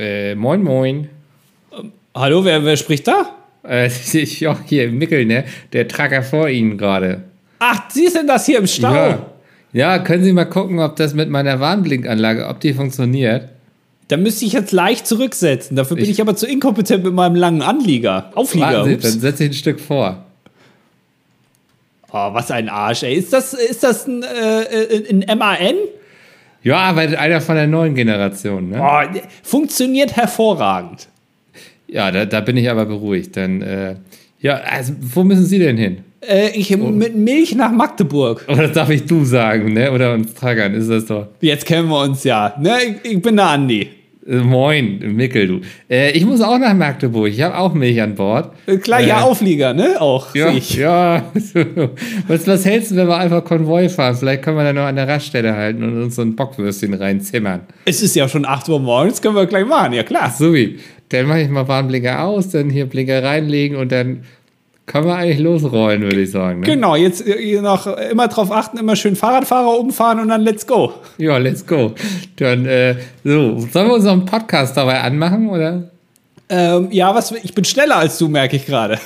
Äh, moin, moin. Hallo, wer, wer spricht da? Äh, ich, ja, hier, Mickel, ne? Der Tracker vor Ihnen gerade. Ach, Sie sind das hier im Stau. Ja. ja, können Sie mal gucken, ob das mit meiner Warnblinkanlage, ob die funktioniert? Da müsste ich jetzt leicht zurücksetzen. Dafür bin ich, ich aber zu inkompetent mit meinem langen Anlieger. Auflieger. Sie, dann setze ich ein Stück vor. Oh, was ein Arsch, ey. Ist das, ist das ein, äh, ein MAN? Ja, aber einer von der neuen Generation, ne? Oh, funktioniert hervorragend. Ja, da, da bin ich aber beruhigt. Dann, äh, ja, also, wo müssen Sie denn hin? Äh, ich oh. mit Milch nach Magdeburg. Oder das darf ich du sagen, ne? Oder uns traggern, ist das doch. Jetzt kennen wir uns ja. Ne? Ich, ich bin der Andi. Äh, moin, Mickel, du. Äh, ich muss auch nach Magdeburg. Ich habe auch Milch an Bord. Äh, klar, ja, äh, Auflieger, ne? Auch. Ja, ich. ja. was, was hältst du, wenn wir einfach Konvoi fahren? Vielleicht können wir dann noch an der Raststelle halten und uns so ein Bockwürstchen reinzimmern. Es ist ja schon 8 Uhr morgens, können wir gleich machen, ja klar. So wie. Dann mache ich mal Warnblinker aus, dann hier Blinker reinlegen und dann kann man eigentlich losrollen, würde ich sagen. Ne? Genau, jetzt äh, noch immer drauf achten, immer schön Fahrradfahrer umfahren und dann let's go. Ja, let's go. Dann, äh, so, sollen wir unseren Podcast dabei anmachen, oder? Ähm, ja, was, ich bin schneller als du, merke ich gerade.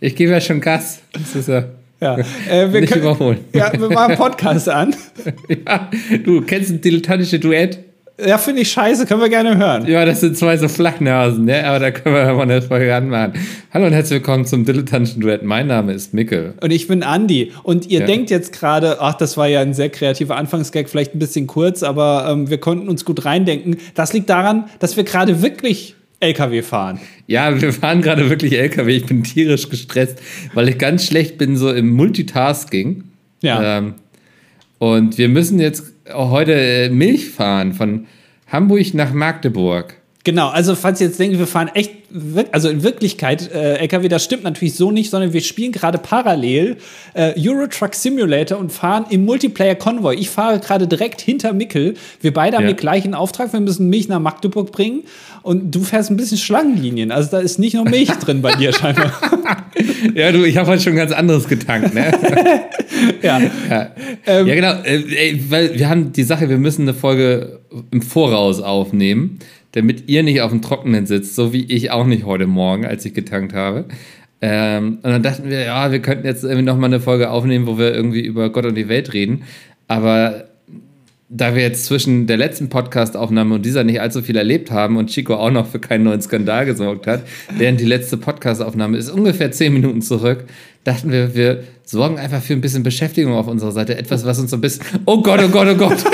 Ich gebe ja schon Gas. Das ist ja. Ja, äh, wir können, überholen. Ja, wir machen Podcast an. ja, du kennst ein dilettantische Duett? Ja, finde ich scheiße, können wir gerne hören. Ja, das sind zwei so Flachnasen, ne? aber da können wir mal eine Folge anmachen. Hallo und herzlich willkommen zum Dilettantischen Duett. Mein Name ist Mickel. Und ich bin Andi. Und ihr ja. denkt jetzt gerade, ach, das war ja ein sehr kreativer Anfangsgag, vielleicht ein bisschen kurz, aber ähm, wir konnten uns gut reindenken. Das liegt daran, dass wir gerade wirklich LKW fahren. Ja, wir fahren gerade wirklich LKW. Ich bin tierisch gestresst, weil ich ganz schlecht bin so im Multitasking. Ja. Ähm, und wir müssen jetzt heute äh, Milch fahren von Hamburg nach Magdeburg. Genau, also falls ihr jetzt denkt, wir fahren echt, also in Wirklichkeit, äh, LKW, das stimmt natürlich so nicht, sondern wir spielen gerade parallel äh, Euro Truck Simulator und fahren im Multiplayer Konvoi. Ich fahre gerade direkt hinter Mickel. Wir beide haben ja. den gleichen Auftrag, wir müssen Milch nach Magdeburg bringen und du fährst ein bisschen Schlangenlinien. Also da ist nicht nur Milch drin bei dir scheinbar. ja, du, ich habe heute schon ganz anderes getankt, ne? ja. Ja, ähm, ja genau, äh, weil wir haben die Sache, wir müssen eine Folge im Voraus aufnehmen damit ihr nicht auf dem Trockenen sitzt, so wie ich auch nicht heute Morgen, als ich getankt habe. Ähm, und dann dachten wir, ja, wir könnten jetzt irgendwie nochmal eine Folge aufnehmen, wo wir irgendwie über Gott und die Welt reden. Aber da wir jetzt zwischen der letzten Podcast-Aufnahme und dieser nicht allzu viel erlebt haben und Chico auch noch für keinen neuen Skandal gesorgt hat, während die letzte Podcast-Aufnahme ist ungefähr zehn Minuten zurück, dachten wir, wir sorgen einfach für ein bisschen Beschäftigung auf unserer Seite. Etwas, was uns so ein bisschen. Oh Gott, oh Gott, oh Gott!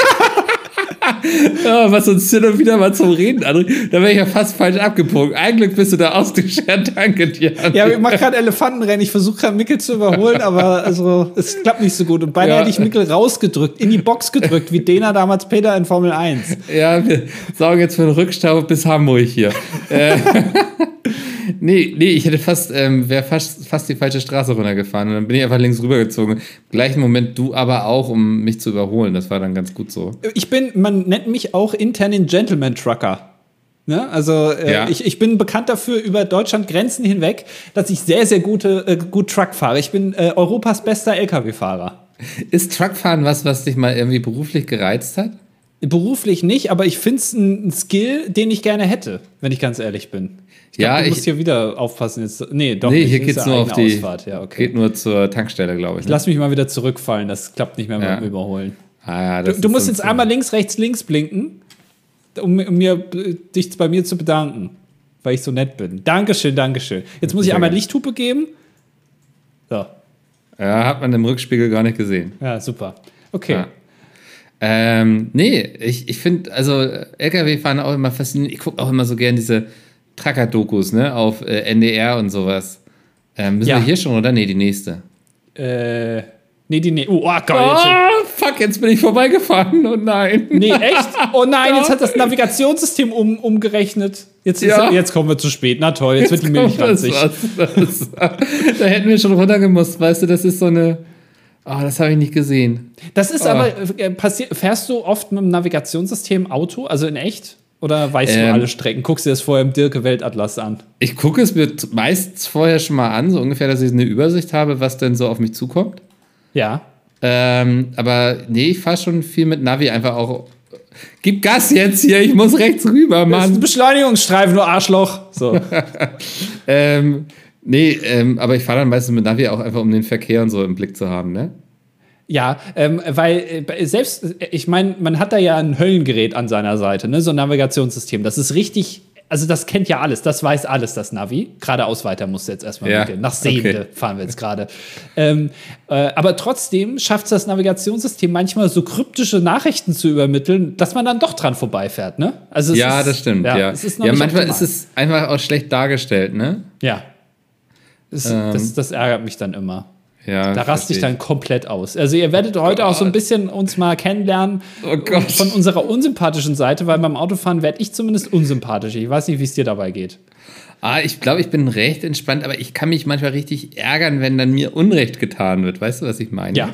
Ja, was uns hin und wieder mal zum Reden anregt. Da wäre ich ja fast falsch abgebogen. Eigentlich bist du da ausgeschert. Danke dir. Ja, ich mache gerade Elefantenrennen. Ich versuche gerade Mickel zu überholen, aber also, es klappt nicht so gut. Und beinahe ja. hätte ich Mickel rausgedrückt, in die Box gedrückt, wie Dena damals Peter in Formel 1. Ja, wir sorgen jetzt für den Rückstau bis Hamburg hier. Äh, nee, nee, ich hätte fast, ähm, wäre fast, fast die falsche Straße runtergefahren und dann bin ich einfach links rübergezogen. Im gleichen Moment du aber auch, um mich zu überholen. Das war dann ganz gut so. Ich bin, man nennt mich auch intern den Gentleman Trucker. Ne? Also äh, ja. ich, ich bin bekannt dafür über Deutschland Grenzen hinweg, dass ich sehr, sehr gute, äh, gut Truck fahre. Ich bin äh, Europas bester Lkw-Fahrer. Ist Truckfahren was, was dich mal irgendwie beruflich gereizt hat? Beruflich nicht, aber ich finde es ein Skill, den ich gerne hätte, wenn ich ganz ehrlich bin. Ich glaub, ja, du musst hier wieder aufpassen. Jetzt. Nee, doch nee, nicht. hier geht es nur auf die Ausfahrt. Ja, okay. Geht nur zur Tankstelle, glaube ich. Ne? Lass mich mal wieder zurückfallen. Das klappt nicht mehr ja. mit dem Überholen. Ah, ja, du, du musst jetzt einmal links, rechts, links blinken, um, um, mir, dich bei mir zu bedanken, weil ich so nett bin. Dankeschön, Dankeschön. Jetzt muss ich einmal Lichthupe geben. So. Ja, hat man im Rückspiegel gar nicht gesehen. Ja, super. Okay. Ja. Ähm, nee, ich, ich finde, also LKW fahren auch immer faszinierend. Ich gucke auch immer so gern diese Tracker-Dokus, ne, auf äh, NDR und sowas. Ähm, müssen ja. wir hier schon, oder? Nee, die nächste. Äh, nee, die nächste. Oh, oh Gott. Oh, fuck, jetzt bin ich vorbeigefahren. Oh nein. Nee, echt? Oh nein, jetzt hat das Navigationssystem um, umgerechnet. Jetzt, ja. ist, jetzt kommen wir zu spät. Na toll, jetzt, jetzt wird die Milch ranzig. da hätten wir schon runtergemusst, weißt du, das ist so eine Ah, oh, das habe ich nicht gesehen. Das ist aber, äh, passiert, fährst du oft mit dem Navigationssystem Auto, also in echt? Oder weißt ähm, du alle Strecken? Guckst du das vorher im Dirke Weltatlas an? Ich gucke es mir meistens vorher schon mal an, so ungefähr, dass ich eine Übersicht habe, was denn so auf mich zukommt. Ja. Ähm, aber nee, ich fahre schon viel mit Navi, einfach auch gib Gas jetzt hier, ich muss rechts rüber, Das ist ein Mann. Beschleunigungsstreifen, du Arschloch. So. ähm, nee, ähm, aber ich fahre dann meistens mit Navi auch einfach, um den Verkehr und so im Blick zu haben, ne? Ja, ähm, weil äh, selbst, äh, ich meine, man hat da ja ein Höllengerät an seiner Seite, ne? so ein Navigationssystem. Das ist richtig, also das kennt ja alles, das weiß alles, das Navi. Geradeaus weiter musst du jetzt erstmal Ja, mitgehen. Nach Sehende okay. fahren wir jetzt gerade. ähm, äh, aber trotzdem schafft es das Navigationssystem manchmal so kryptische Nachrichten zu übermitteln, dass man dann doch dran vorbeifährt, ne? Also es Ja, ist, das stimmt, ja. Ja, nicht manchmal optimal. ist es einfach auch schlecht dargestellt, ne? Ja. Das, das, das ärgert mich dann immer. Ja, Da raste ich dann komplett aus. Also ihr werdet heute auch so ein bisschen uns mal kennenlernen Oh von unserer unsympathischen Seite, weil beim Autofahren werde ich zumindest unsympathisch. Ich weiß nicht, wie es dir dabei geht. Ah, ich glaube, ich bin recht entspannt, aber ich kann mich manchmal richtig ärgern, wenn dann mir Unrecht getan wird. Weißt du, was ich meine? Ja.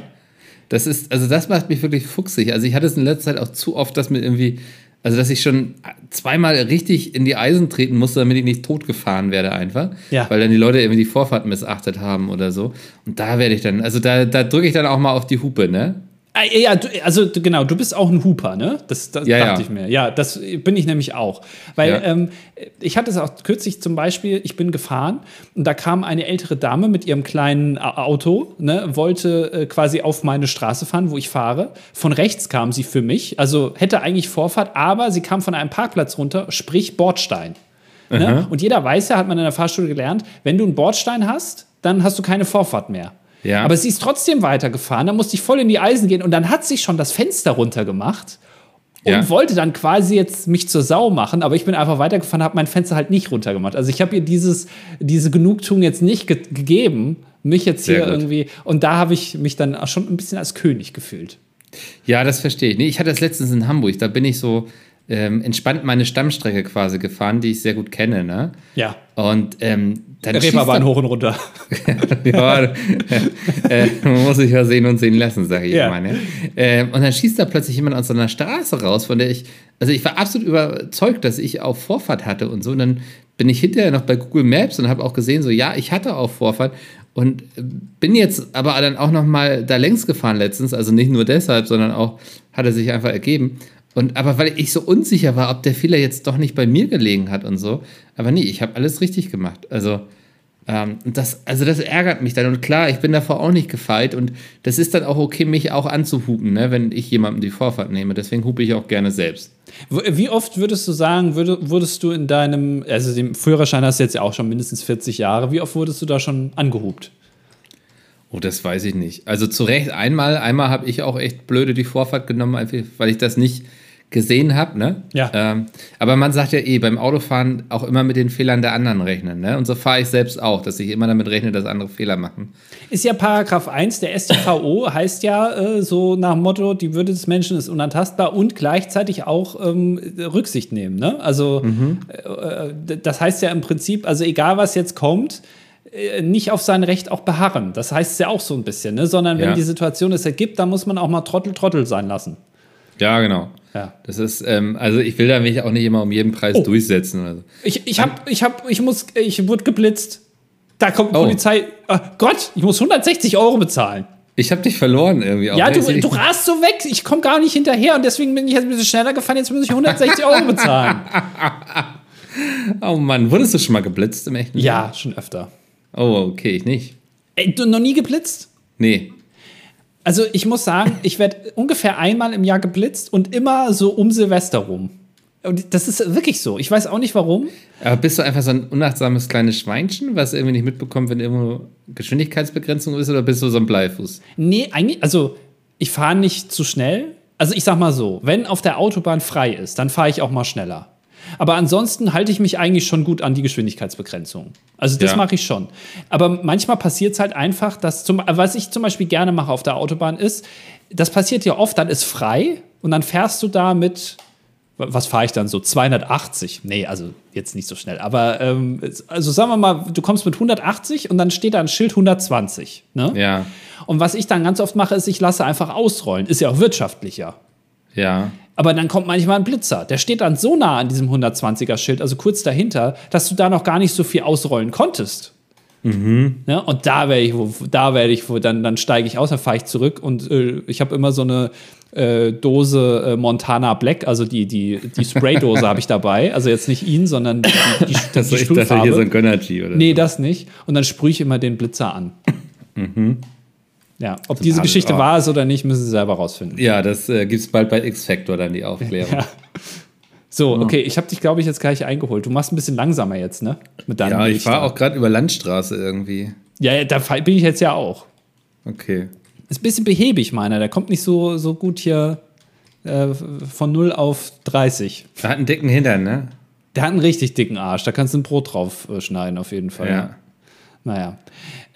Das ist, also das macht mich wirklich fuchsig. Also ich hatte es in letzter Zeit auch zu oft, dass mir irgendwie, also dass ich schon zweimal richtig in die Eisen treten musste, damit ich nicht totgefahren werde einfach. Ja. Weil dann die Leute irgendwie die Vorfahrt missachtet haben oder so. Und da werde ich dann, also da, da drücke ich dann auch mal auf die Hupe, ne? Ah, Ja, also genau, du bist auch ein Hooper, ne? Das, das Ja, dachte ja. ich mir. Ja, das bin ich nämlich auch. Weil Ja. ähm, ich hatte es auch kürzlich zum Beispiel, ich bin gefahren und da kam eine ältere Dame mit ihrem kleinen A- Auto, ne, wollte äh, quasi auf meine Straße fahren, wo ich fahre. Von rechts kam sie für mich, also hätte eigentlich Vorfahrt, aber sie kam von einem Parkplatz runter, sprich Bordstein. Ne? Und jeder weiß ja, hat man in der Fahrschule gelernt, wenn du einen Bordstein hast, dann hast du keine Vorfahrt mehr. Ja. Aber sie ist trotzdem weitergefahren, da musste ich voll in die Eisen gehen und dann hat sich schon das Fenster runtergemacht und Ja. wollte dann quasi jetzt mich zur Sau machen, aber ich bin einfach weitergefahren, habe mein Fenster halt nicht runtergemacht. Also ich habe ihr dieses, diese Genugtuung jetzt nicht ge gegeben, mich jetzt Sehr hier gut. irgendwie, und da habe ich mich dann auch schon ein bisschen als König gefühlt. Ja, das verstehe ich. Nee, ich hatte das letztens in Hamburg. Da bin ich so ähm, entspannt meine Stammstrecke quasi gefahren, die ich sehr gut kenne, ne? Ja. Und ähm, dann schießt Reeperbahn hoch und runter. ja, äh, man muss sich ja sehen und sehen lassen, sage ich Ja. immer. Ne? Ähm, und dann schießt da plötzlich jemand aus so einer Straße raus, von der ich, also ich war absolut überzeugt, dass ich auch Vorfahrt hatte und so. Und dann bin ich hinterher noch bei Google Maps und habe auch gesehen, so ja, ich hatte auch Vorfahrt und bin jetzt aber dann auch noch mal da längs gefahren letztens, also nicht nur deshalb, sondern auch hat er sich einfach ergeben. Und aber weil ich so unsicher war, ob der Fehler jetzt doch nicht bei mir gelegen hat und so. Aber nee, ich habe alles richtig gemacht. Also ähm, das, also das ärgert mich dann. Und klar, ich bin davor auch nicht gefeit. Und das ist dann auch okay, mich auch anzuhupen, ne, wenn ich jemandem die Vorfahrt nehme. Deswegen hupe ich auch gerne selbst. Wie oft würdest du sagen, würde, wurdest du in deinem, also dem Führerschein hast du jetzt ja auch schon mindestens 40 Jahre, wie oft wurdest du da schon angehupt? Oh, das weiß ich nicht. Also zu Recht einmal, einmal habe ich auch echt blöde die Vorfahrt genommen, weil ich das nicht gesehen habe, ne? Ja. Ähm, aber man sagt ja eh, beim Autofahren auch immer mit den Fehlern der anderen rechnen, ne? Und so fahre ich selbst auch, dass ich immer damit rechne, dass andere Fehler machen. Ist ja Paragraph 1 der StVO, heißt ja äh, so nach dem Motto, die Würde des Menschen ist unantastbar und gleichzeitig auch ähm, Rücksicht nehmen. Ne? Also äh, d- das heißt ja im Prinzip, also egal was jetzt kommt, äh, nicht auf sein Recht auch beharren. Das heißt es ja auch so ein bisschen, ne? sondern wenn Ja. die Situation es ergibt, dann muss man auch mal Trottel Trottel sein lassen. Ja, genau. Ja. Das ist, ähm, also ich will da mich auch nicht immer um jeden Preis Oh. durchsetzen oder so. Ich, ich hab, ich hab, ich muss, ich wurde geblitzt. Da kommt Oh. Polizei. Ah, Gott, ich muss 160 Euro bezahlen. Ich habe dich verloren irgendwie. auch, Ja, du, du rast so weg. Ich komme gar nicht hinterher und deswegen bin ich jetzt ein bisschen schneller gefahren. Jetzt muss ich 160 Euro bezahlen. Oh Mann, wurdest du schon mal geblitzt im echten Ja, schon öfter. Oh, okay, ich nicht. Ey, du noch nie geblitzt? Nee. Also ich muss sagen, ich werde ungefähr einmal im Jahr geblitzt und immer so um Silvester rum. Und das ist wirklich so. Ich weiß auch nicht warum. Aber bist du einfach so ein unachtsames kleines Schweinchen, was irgendwie nicht mitbekommt, wenn irgendwo Geschwindigkeitsbegrenzung ist, oder bist du so ein Bleifuß? Nee, eigentlich, also ich fahre nicht zu schnell. Also ich sag mal so, wenn auf der Autobahn frei ist, dann fahre ich auch mal schneller. Aber ansonsten halte ich mich eigentlich schon gut an die Geschwindigkeitsbegrenzung. Also das Ja. mache ich schon. Aber manchmal passiert es halt einfach, dass zum, was ich zum Beispiel gerne mache auf der Autobahn ist, das passiert ja oft, dann ist frei und dann fährst du da mit, was fahre ich dann so, 280? Nee, also jetzt nicht so schnell. Aber ähm, also sagen wir mal, du kommst mit 180 und dann steht da ein Schild 120. Ne? Ja, Und was ich dann ganz oft mache, ist, ich lasse einfach ausrollen. Ist ja auch wirtschaftlicher. ja. Aber dann kommt manchmal ein Blitzer. Der steht dann so nah an diesem 120er-Schild, also kurz dahinter, dass du da noch gar nicht so viel ausrollen konntest. Ja, und da werde ich, wo, da werde ich, dann, dann steige ich aus, dann fahre ich zurück und äh, ich habe immer so eine, äh, Dose äh, Montana Black, also die, die, die Spraydose habe ich dabei. Also jetzt nicht ihn, sondern die, die, die, Das die dachte Sprühfarbe. hier so ein Gönnergy oder Nee, das nicht. Und dann sprühe ich immer den Blitzer an. Ja, ob diese. Geschichte Oh. wahr ist oder nicht, müssen Sie selber rausfinden. Ja, das äh, gibt es bald bei X-Factor dann die Aufklärung. Ja. So, okay, ich habe dich, glaube ich, jetzt gleich eingeholt. Du machst ein bisschen langsamer jetzt, ne? Mit deinem Ja, ich fahre auch gerade über Landstraße irgendwie. Ja, da bin ich jetzt ja auch. Okay. Ist ein bisschen behäbig, meiner. Der kommt nicht so, so gut hier äh, von 0 auf 30. Er hat einen dicken Hintern, ne? Der hat einen richtig dicken Arsch. Da kannst du ein Brot drauf äh, schneiden, auf jeden Fall. Ja. Naja.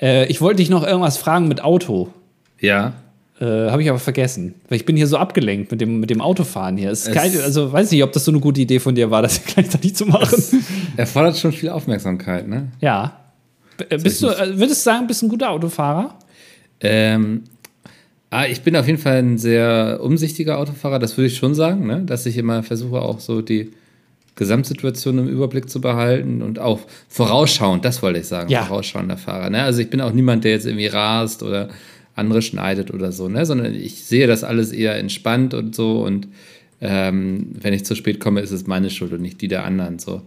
Äh, ich wollte dich noch irgendwas fragen mit Auto. Ja. Äh, Habe ich aber vergessen. Weil ich bin hier so abgelenkt mit dem, mit dem Autofahren hier. Ist Es- geil, also weiß nicht, ob das so eine gute Idee von dir war, das gleichzeitig zu machen. Erfordert schon viel Aufmerksamkeit, ne? ja. B- äh, Bist du, äh, würdest du sagen, bist du ein guter Autofahrer? Ähm, ah, ich bin auf jeden Fall ein sehr umsichtiger Autofahrer, das würde ich schon sagen, ne? dass ich immer versuche, auch so die Gesamtsituation im Überblick zu behalten und auch vorausschauend, das wollte ich sagen, Ja. vorausschauender Fahrer. Ne? Also ich bin auch niemand, der jetzt irgendwie rast oder andere schneidet oder so, ne? sondern ich sehe das alles eher entspannt und so und ähm, wenn ich zu spät komme, ist es meine Schuld und nicht die der anderen. So.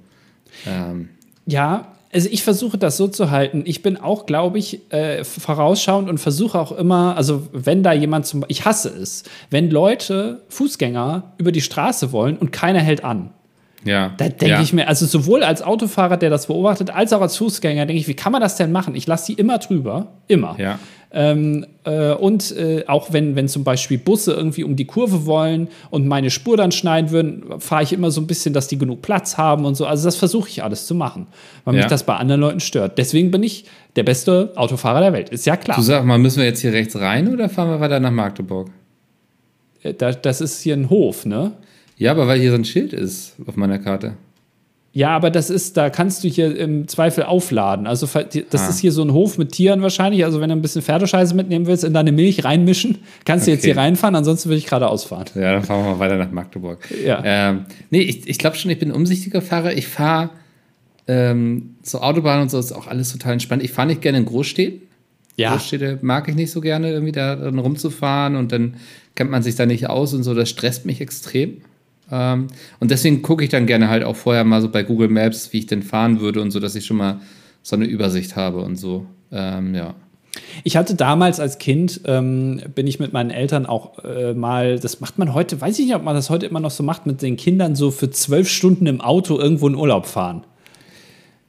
Ähm, Ja, also ich versuche das so zu halten. Ich bin auch, glaube ich, äh, vorausschauend und versuche auch immer, also wenn da jemand zum, ich hasse es, wenn Leute, Fußgänger über die Straße wollen und keiner hält an. Ja. Da denke ja. ich mir, also sowohl als Autofahrer, der das beobachtet, als auch als Fußgänger, denke ich, wie kann man das denn machen? Ich lasse die immer drüber, immer. Ja. Ähm, äh, und äh, auch wenn, wenn zum Beispiel Busse irgendwie um die Kurve wollen und meine Spur dann schneiden würden, fahre ich immer so ein bisschen, dass die genug Platz haben und so. Also das versuche ich alles zu machen, weil mich Ja. das bei anderen Leuten stört. Deswegen bin ich der beste Autofahrer der Welt. Ist ja klar. Du sag mal, müssen wir jetzt hier rechts rein oder fahren wir weiter nach Magdeburg? Äh, da, das ist hier ein Hof, ne? Ja, aber weil hier so ein Schild ist auf meiner Karte. Ja, aber das ist, da kannst du hier im Zweifel aufladen. Also das Ah. ist hier so ein Hof mit Tieren wahrscheinlich. Also wenn du ein bisschen Pferdescheiße mitnehmen willst, in deine Milch reinmischen, kannst du jetzt Okay. hier reinfahren, ansonsten würde ich gerade ausfahren. Ja, dann fahren wir mal weiter nach Magdeburg. Ja. Ähm, nee, ich, ich glaube schon, ich bin ein umsichtiger Fahrer. Ich fahre ähm, so Autobahn und so ist auch alles total entspannt. Ich fahre nicht gerne in Großstädten. Ja, Großstädte mag ich nicht so gerne, irgendwie da rumzufahren und dann kennt man sich da nicht aus und so. Das stresst mich extrem. Ähm, und deswegen gucke ich dann gerne halt auch vorher mal so bei Google Maps, wie ich denn fahren würde und so, dass ich schon mal so eine Übersicht habe und so. Ähm, ja. Ich hatte damals als Kind, ähm, bin ich mit meinen Eltern auch äh, mal, das macht man heute, weiß ich nicht, ob man das heute immer noch so macht, mit den Kindern so für zwölf Stunden im Auto irgendwo in Urlaub fahren.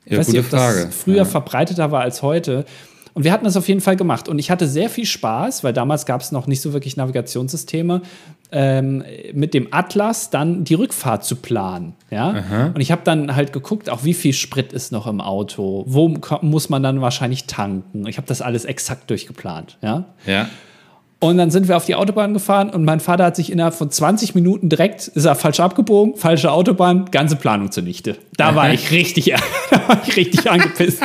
Ich Ja, weiß gute nicht, ob das Frage. früher Ja. verbreiteter war als heute. Und wir hatten das auf jeden Fall gemacht. Und ich hatte sehr viel Spaß, weil damals gab es noch nicht so wirklich Navigationssysteme, ähm, mit dem Atlas dann die Rückfahrt zu planen. Ja? Und ich habe dann halt geguckt, auch wie viel Sprit ist noch im Auto, wo muss man dann wahrscheinlich tanken. Ich habe das alles exakt durchgeplant. Ja? Ja. Und dann sind wir auf die Autobahn gefahren und mein Vater hat sich innerhalb von 20 Minuten direkt, ist er falsch abgebogen, falsche Autobahn, ganze Planung zunichte. Da war ich richtig, da war ich richtig angepisst.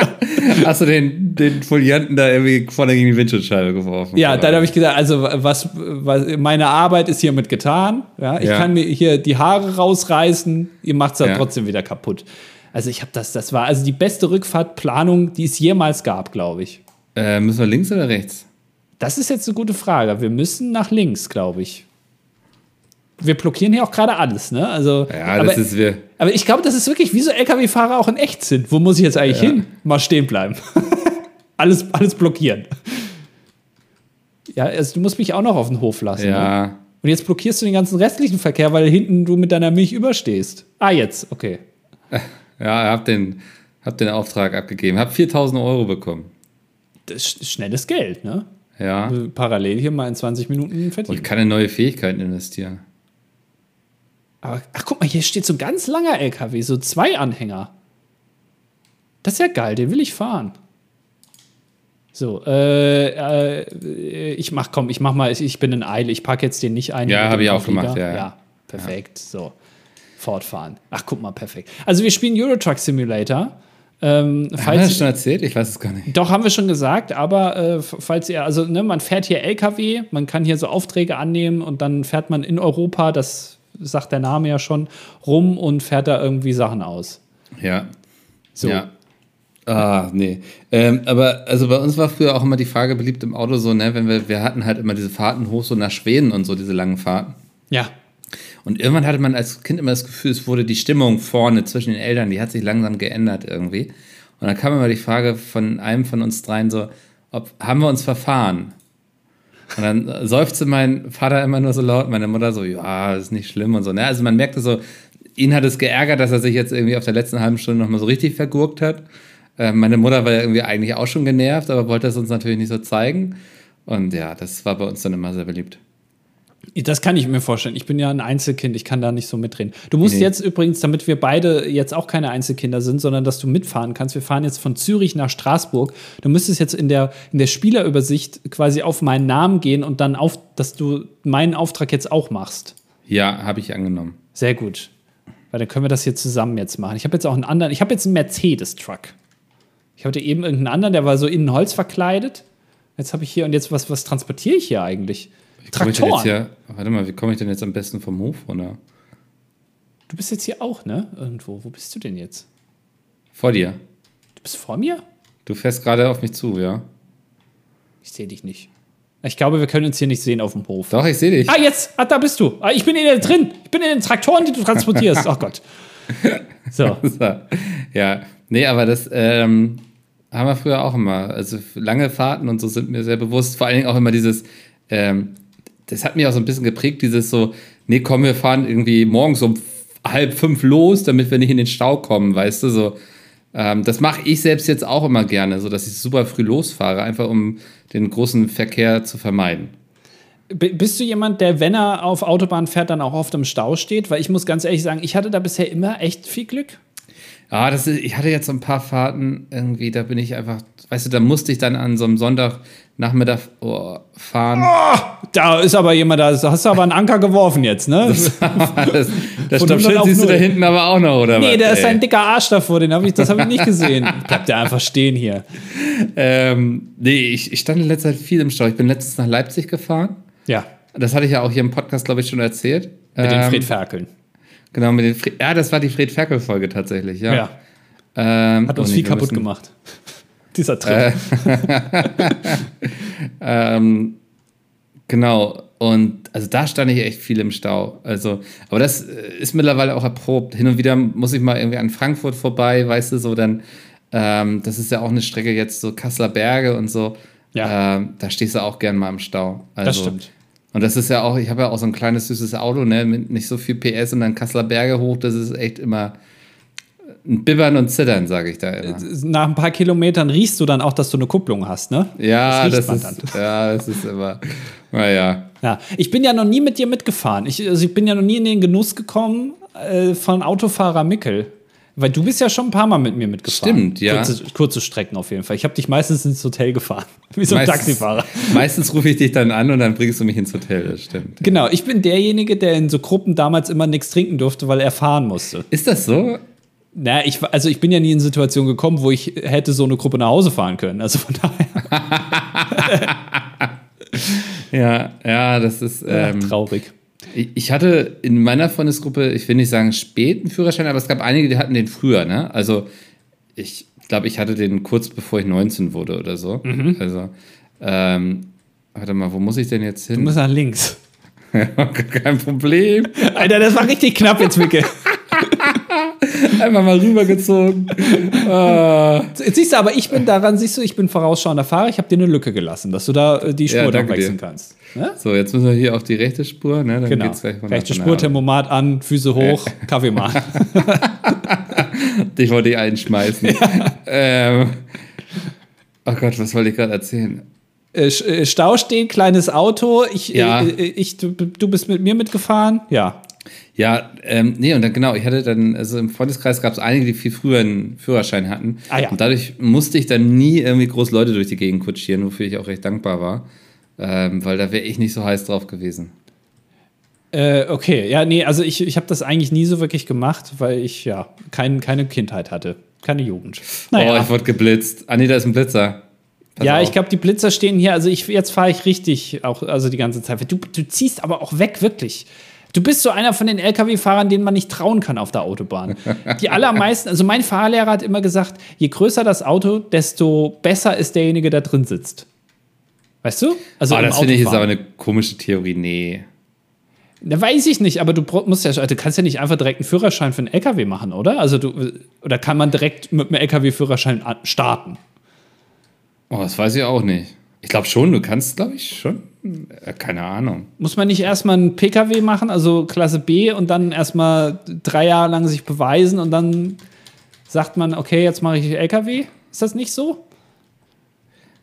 Hast du den, den Folianten da irgendwie vorne gegen die Windschutzscheibe geworfen? Ja, dann habe ich gesagt, also was, was meine Arbeit ist hiermit getan. Ja, ich Ja. kann mir hier die Haare rausreißen, ihr macht es dann Ja. trotzdem wieder kaputt. Also ich habe das, das war also die beste Rückfahrtplanung, die es jemals gab, glaube ich. Äh, müssen wir links oder rechts? Das ist jetzt eine gute Frage. Wir müssen nach links, glaube ich. Wir blockieren hier auch gerade alles, ne? Also, Ja, aber, das ist wir. aber ich glaube, das ist wirklich, wie so LKW-Fahrer auch in echt sind. Wo muss ich jetzt eigentlich Ja. hin? Mal stehen bleiben. alles, alles blockieren. Ja, also du musst mich auch noch auf den Hof lassen. Ne? Ja. Und jetzt blockierst du den ganzen restlichen Verkehr, weil hinten du mit deiner Milch überstehst. Ah, jetzt, okay. Ja, hab den, hab den Auftrag abgegeben. Hab 4000 Euro bekommen. Das ist schnelles Geld, ne? Ja. Parallel hier mal in 20 Minuten Und ich kann in neue Fähigkeiten investieren. Aber ach, guck mal, hier steht so ein ganz langer LKW, so zwei Anhänger. Das ist ja geil, den will ich fahren. So, äh, äh, ich mach, komm, ich mach mal, ich, ich bin in Eile, ich packe jetzt den nicht ein. Ja, mit hab dem ich auch Auflieger. gemacht, ja, ja. Ja, perfekt, so. Fortfahren. Ach, guck mal, perfekt. Also, wir spielen Euro Truck Simulator. Ähm, Haben wir falls, das schon erzählt? Ich weiß es gar nicht. doch, haben wir schon gesagt, aber äh, falls ihr, also ne, man fährt hier LKW, man kann hier so Aufträge annehmen und dann fährt man in Europa, das sagt der Name ja schon, rum und fährt da irgendwie Sachen aus. Ja. So. Ja. Ah, nee. Ähm, aber also bei uns war früher auch immer die Frage beliebt im Auto so, ne, wenn wir, wir hatten halt immer diese Fahrten hoch so nach Schweden und so, diese langen Fahrten. Ja. Und irgendwann hatte man als Kind immer das Gefühl, es wurde die Stimmung vorne zwischen den Eltern, die hat sich langsam geändert irgendwie. Und dann kam immer die Frage von einem von uns dreien so, ob, haben wir uns verfahren? Und dann seufzte mein Vater immer nur so laut, meine Mutter so, ja, ist nicht schlimm und so. Ne? Also man merkte so, ihn hat es geärgert, dass er sich jetzt irgendwie auf der letzten halben Stunde nochmal so richtig vergurkt hat. Äh, meine Mutter war ja irgendwie eigentlich auch schon genervt, aber wollte es uns natürlich nicht so zeigen. Und ja, das war bei uns dann immer sehr beliebt. Das kann ich mir vorstellen. Ich bin ja ein Einzelkind, ich kann da nicht so mitreden. Du musst Nee. jetzt übrigens, damit wir beide jetzt auch keine Einzelkinder sind, sondern dass du mitfahren kannst. Wir fahren jetzt von Zürich nach Straßburg. Du müsstest jetzt in der, in der Spielerübersicht quasi auf meinen Namen gehen und dann auf, dass du meinen Auftrag jetzt auch machst. Ja, habe ich angenommen. Sehr gut. Weil dann können wir das hier zusammen jetzt machen. Ich habe jetzt auch einen anderen, ich habe jetzt einen Mercedes-Truck. Ich hatte eben irgendeinen anderen, der war so innen Holz verkleidet. Jetzt habe ich hier, und jetzt, was, was transportiere ich hier eigentlich? Wie komme ich denn jetzt Traktoren. hier, warte mal, wie komme ich denn jetzt am besten vom Hof runter? Du bist jetzt hier auch, ne? Irgendwo. Wo bist du denn jetzt? Vor dir. Du bist vor mir? Du fährst gerade auf mich zu, ja? Ich sehe dich nicht. Ich glaube, wir können uns hier nicht sehen auf dem Hof. Doch, ich sehe dich. Ah, jetzt! Ah, da bist du. Ah, ich bin in der drin. Ich bin in den Traktoren, die du transportierst. Ach Gott. So. ja, nee, aber das ähm, haben wir früher auch immer. Also lange Fahrten und so sind mir sehr bewusst. Vor allen Dingen auch immer dieses, ähm, das hat mich auch so ein bisschen geprägt, dieses so, nee, komm, wir fahren irgendwie morgens um halb fünf los, damit wir nicht in den Stau kommen, weißt du, so. Ähm, das mache ich selbst jetzt auch immer gerne, so dass ich super früh losfahre, einfach um den großen Verkehr zu vermeiden. Bist du jemand, der, wenn er auf Autobahn fährt, dann auch oft im Stau steht? Weil ich muss ganz ehrlich sagen, ich hatte da bisher immer echt viel Glück. Ja, das ist, ich hatte jetzt so ein paar Fahrten irgendwie, da bin ich einfach, weißt du, da musste ich dann an so einem Sonntagnachmittag oh, fahren. Da ist aber jemand, da hast du aber einen Anker geworfen jetzt, ne? das das 100 Stoppschild siehst du da hinten aber auch noch, oder nee, was? da ist ein dicker Arsch davor, den hab ich, das habe ich nicht gesehen. Bleibt der einfach stehen hier. ähm, nee, ich, ich stand in letzter Zeit viel im Stau. Ich bin letztens nach Leipzig gefahren. Ja, Das hatte ich ja auch hier im Podcast, glaube ich, schon erzählt. mit den Ähm, Fred Ferkeln. Genau, mit den Fred, ja, das war die Fred Ferkel-Folge tatsächlich, ja. Ja, Ähm, hat uns viel kaputt müssen- gemacht. Dieser Trip. Ähm, genau. Und also da stand ich echt viel im Stau. Also, aber das äh, ist mittlerweile auch erprobt. Hin und wieder muss ich mal irgendwie an Frankfurt vorbei, weißt du, so dann, ähm, das ist ja auch eine Strecke jetzt so Kasseler Berge und so. Ja. Ähm, da stehst du auch gern mal im Stau. Also, das stimmt. Und das ist ja auch, ich habe ja auch so ein kleines süßes Auto, ne, mit nicht so viel PS und dann Kasseler Berge hoch, das ist echt immer ein Bibbern und Zittern, sage ich da immer. Nach ein paar Kilometern riechst du dann auch, dass du eine Kupplung hast, ne? Ja, das, man ist, ja, das ist immer, naja. Ja, ich bin ja noch nie mit dir mitgefahren. Ich, also ich bin ja noch nie in den Genuss gekommen äh, von Autofahrer Mickel. Weil du bist ja schon ein paar Mal mit mir mitgefahren. Stimmt, ja. Kurze, kurze Strecken auf jeden Fall. Ich habe dich meistens ins Hotel gefahren. Wie so ein Meistens- Taxifahrer. Meistens rufe ich dich dann an und dann bringst du mich ins Hotel, das stimmt. Genau, ich bin derjenige, der in so Gruppen damals immer nichts trinken durfte, weil er fahren musste. Ist das so? Na, ich, war- also ich bin ja nie in Situationen gekommen, wo ich hätte so eine Gruppe nach Hause fahren können. Also von daher Ja, ja, das ist. Ähm, traurig. Ich hatte in meiner Freundesgruppe, ich will nicht sagen späten Führerschein, aber es gab einige, die hatten den früher, ne? Also ich glaube, ich hatte den kurz bevor ich 19 wurde oder so. Mhm. Also, ähm, warte mal, wo muss ich denn jetzt Du hin? musst nach links. Kein Problem. Alter, das war richtig knapp jetzt, Micke. Einfach mal rübergezogen. Ah. Jetzt siehst du, aber ich bin daran, siehst du, ich bin vorausschauender Fahrer, ich habe dir eine Lücke gelassen, dass du da äh, die Spur Ja, dann wechseln dir. kannst. Ne? So, jetzt müssen wir hier auf die rechte Spur, ne? Dann Genau. geht's gleich von Rechte Spur, Thermomat an, Füße hoch, Kaffee machen. Dich wollte ich einschmeißen. Ähm, oh Gott, was wollte ich gerade erzählen? Äh, äh, Stau stehen, kleines Auto, ich, Ja. äh, äh, ich, du, du bist mit mir mitgefahren? Ja. Ja, ähm, nee, und dann genau, ich hatte dann, also im Freundeskreis gab es einige, die viel früher einen Führerschein hatten. Ah, ja. Und dadurch musste ich dann nie irgendwie groß Leute durch die Gegend kutschieren, wofür ich auch recht dankbar war. Ähm, weil da wäre ich nicht so heiß drauf gewesen. Äh, okay, ja, nee, also ich, ich habe das eigentlich nie so wirklich gemacht, weil ich ja kein, keine Kindheit hatte, keine Jugend. Oh, Naja. ich wurde geblitzt. Ah, nee, da ist ein Blitzer. Pass ja, auf. ich glaube, die Blitzer stehen hier. Also ich, jetzt fahre ich richtig auch, also die ganze Zeit. Du, du ziehst aber auch weg, wirklich. Du bist so einer von den Lkw-Fahrern, denen man nicht trauen kann auf der Autobahn. Die allermeisten, also mein Fahrlehrer hat immer gesagt, je größer das Auto, desto besser ist derjenige, der drin sitzt. Weißt du? Also oh, das finde ich jetzt aber eine komische Theorie. Nee. Da weiß ich nicht, aber du musst ja, du kannst ja nicht einfach direkt einen Führerschein für einen LKW machen, oder? Also du, oder kann man direkt mit einem LKW-Führerschein starten? Oh, das weiß ich auch nicht. Ich glaube schon, du kannst, glaube ich, schon. Äh, keine Ahnung. Muss man nicht erstmal einen PKW machen, also Klasse B, und dann erstmal drei Jahre lang sich beweisen und dann sagt man, okay, jetzt mache ich LKW? Ist das nicht so?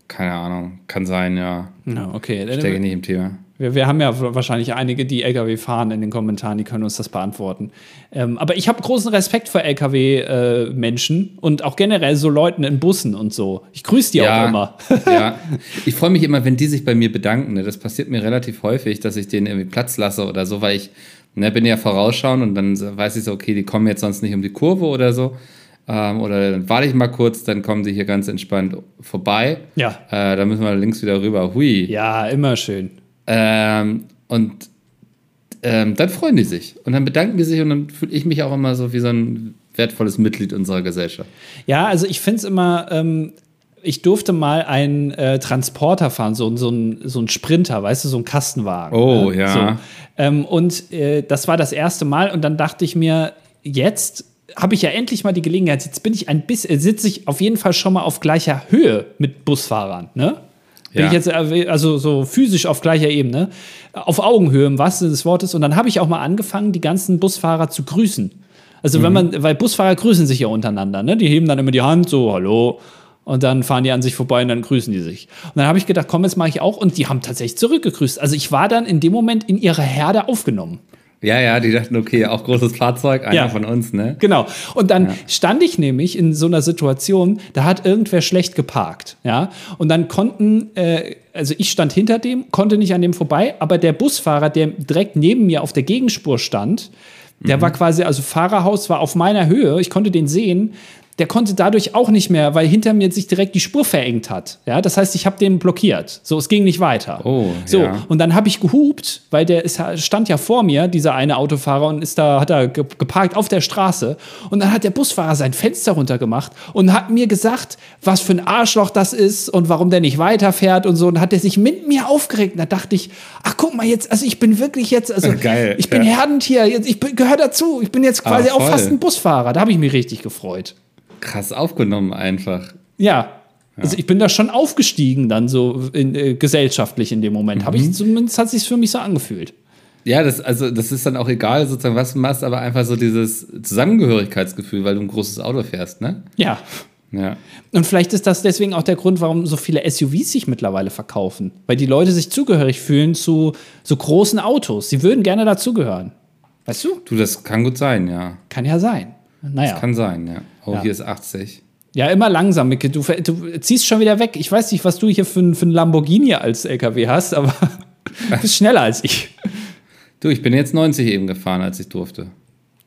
Keine Ahnung. Kann sein, ja. Ja, okay. Ich stecke nicht im Thema. Wir, wir, haben ja wahrscheinlich einige, die LKW fahren in den Kommentaren, die können uns das beantworten. Ähm, aber ich habe großen Respekt vor LKW-Menschen äh, und auch generell so Leuten in Bussen und so. Ich grüße die ja, auch immer. ja, ich freue mich immer, wenn die sich bei mir bedanken. Ne? Das passiert mir relativ häufig, dass ich denen irgendwie Platz lasse oder so, weil ich ne, bin ja vorausschauend und dann weiß ich so, okay, die kommen jetzt sonst nicht um die Kurve oder so. Ähm, oder dann warte ich mal kurz, dann kommen sie hier ganz entspannt vorbei. Ja. Äh, dann müssen wir links wieder rüber. Hui. Ja, immer schön. Ähm, und ähm, dann freuen die sich. Und dann bedanken die sich und dann fühle ich mich auch immer so wie so ein wertvolles Mitglied unserer Gesellschaft. Ja, also ich finde es immer, ähm, ich durfte mal einen äh, Transporter fahren, so, so, ein, so ein Sprinter, weißt du, so ein Kastenwagen. Oh, ne? ja. So. Ähm, und äh, das war das erste Mal und dann dachte ich mir, jetzt habe ich ja endlich mal die Gelegenheit, jetzt bin ich ein bisschen, sitze ich auf jeden Fall schon mal auf gleicher Höhe mit Busfahrern, ne? Bin ja. ich jetzt also so physisch auf gleicher Ebene, auf Augenhöhe im wahrsten Sinne des Wortes. Und dann habe ich auch mal angefangen, die ganzen Busfahrer zu grüßen. Also, mhm. wenn man, weil Busfahrer grüßen sich ja untereinander, ne? Die heben dann immer die Hand, so, hallo. Und dann fahren die an sich vorbei und dann grüßen die sich. Und dann habe ich gedacht, komm, jetzt mache ich auch. Und die haben tatsächlich zurückgegrüßt. Also ich war dann in dem Moment in ihre Herde aufgenommen. Ja, ja, die dachten, okay, auch großes Fahrzeug, einer ja, von uns, ne? Genau. Und dann ja. stand ich nämlich in so einer Situation, da hat irgendwer schlecht geparkt, ja. Und dann konnten, äh, also ich stand hinter dem, konnte nicht an dem vorbei, aber der Busfahrer, der direkt neben mir auf der Gegenspur stand, der mhm. war quasi, also Fahrerhaus war auf meiner Höhe, ich konnte den sehen, der konnte dadurch auch nicht mehr, weil hinter mir sich direkt die Spur verengt hat. Ja, das heißt, ich habe den blockiert. So, es ging nicht weiter. Oh, so ja. und dann habe ich gehupt, weil der ist, stand ja vor mir, dieser eine Autofahrer und ist da hat er geparkt auf der Straße und dann hat der Busfahrer sein Fenster runtergemacht und hat mir gesagt, was für ein Arschloch das ist und warum der nicht weiterfährt und so und hat er sich mit mir aufgeregt. Und da dachte ich, ach guck mal jetzt, also ich bin wirklich jetzt, also Geil, ich bin ja. Herdentier, jetzt, ich gehöre dazu, ich bin jetzt quasi ah, auch fast ein Busfahrer. Da habe ich mich richtig gefreut krass aufgenommen einfach. Ja. Also ich bin da schon aufgestiegen dann so in, äh, gesellschaftlich in dem Moment. Mhm. Habe ich zumindest hat sich für mich so angefühlt. Ja, das, also das ist dann auch egal, sozusagen, was du machst, aber einfach so dieses Zusammengehörigkeitsgefühl, weil du ein großes Auto fährst, ne? Ja. Ja. Und vielleicht ist das deswegen auch der Grund, warum so viele SUVs sich mittlerweile verkaufen. Weil die Leute sich zugehörig fühlen zu so großen Autos. Sie würden gerne dazugehören. Weißt du? Du, das kann gut sein, ja. Kann ja sein. Naja. Das kann sein, ja. Oh, ja. hier ist 80. Ja, immer langsam, Micke. Du, du, ziehst schon wieder weg. Ich weiß nicht, was du hier für, für einen Lamborghini als LKW hast, aber du bist schneller als ich. Du, ich bin jetzt 90 eben gefahren, als ich durfte.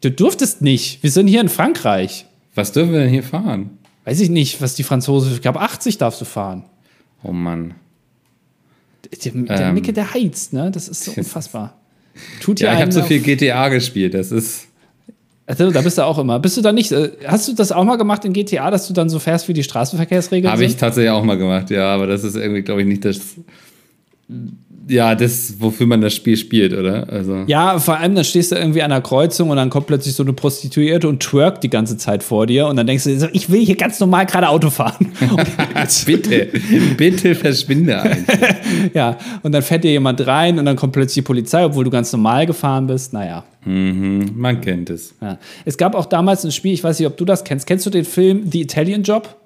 Du durftest nicht. Wir sind hier in Frankreich. Was dürfen wir denn hier fahren? Weiß ich nicht, was die Franzosen. Ich glaube, 80 darfst du fahren. Oh Mann. Der, der ähm, Micke, der heizt, ne? Das ist so unfassbar. Tut ja, ich habe so viel GTA gespielt. Das ist. Also, da bist du auch immer. Bist du da nicht, äh, hast du das auch mal gemacht in GTA, dass du dann so fährst, wie die Straßenverkehrsregeln Habe ich tatsächlich auch mal gemacht, ja, aber das ist irgendwie, glaube ich, nicht das ja, das, wofür man das Spiel spielt, oder? Also. Ja, vor allem, dann stehst du irgendwie an einer Kreuzung und dann kommt plötzlich so eine Prostituierte und twerkt die ganze Zeit vor dir und dann denkst du, ich will hier ganz normal gerade Auto fahren. bitte, bitte verschwinde einfach. ja, und dann fährt dir jemand rein und dann kommt plötzlich die Polizei, obwohl du ganz normal gefahren bist. Naja. Mhm, man kennt es. Ja. Es gab auch damals ein Spiel, ich weiß nicht, ob du das kennst. Kennst du den Film The Italian Job?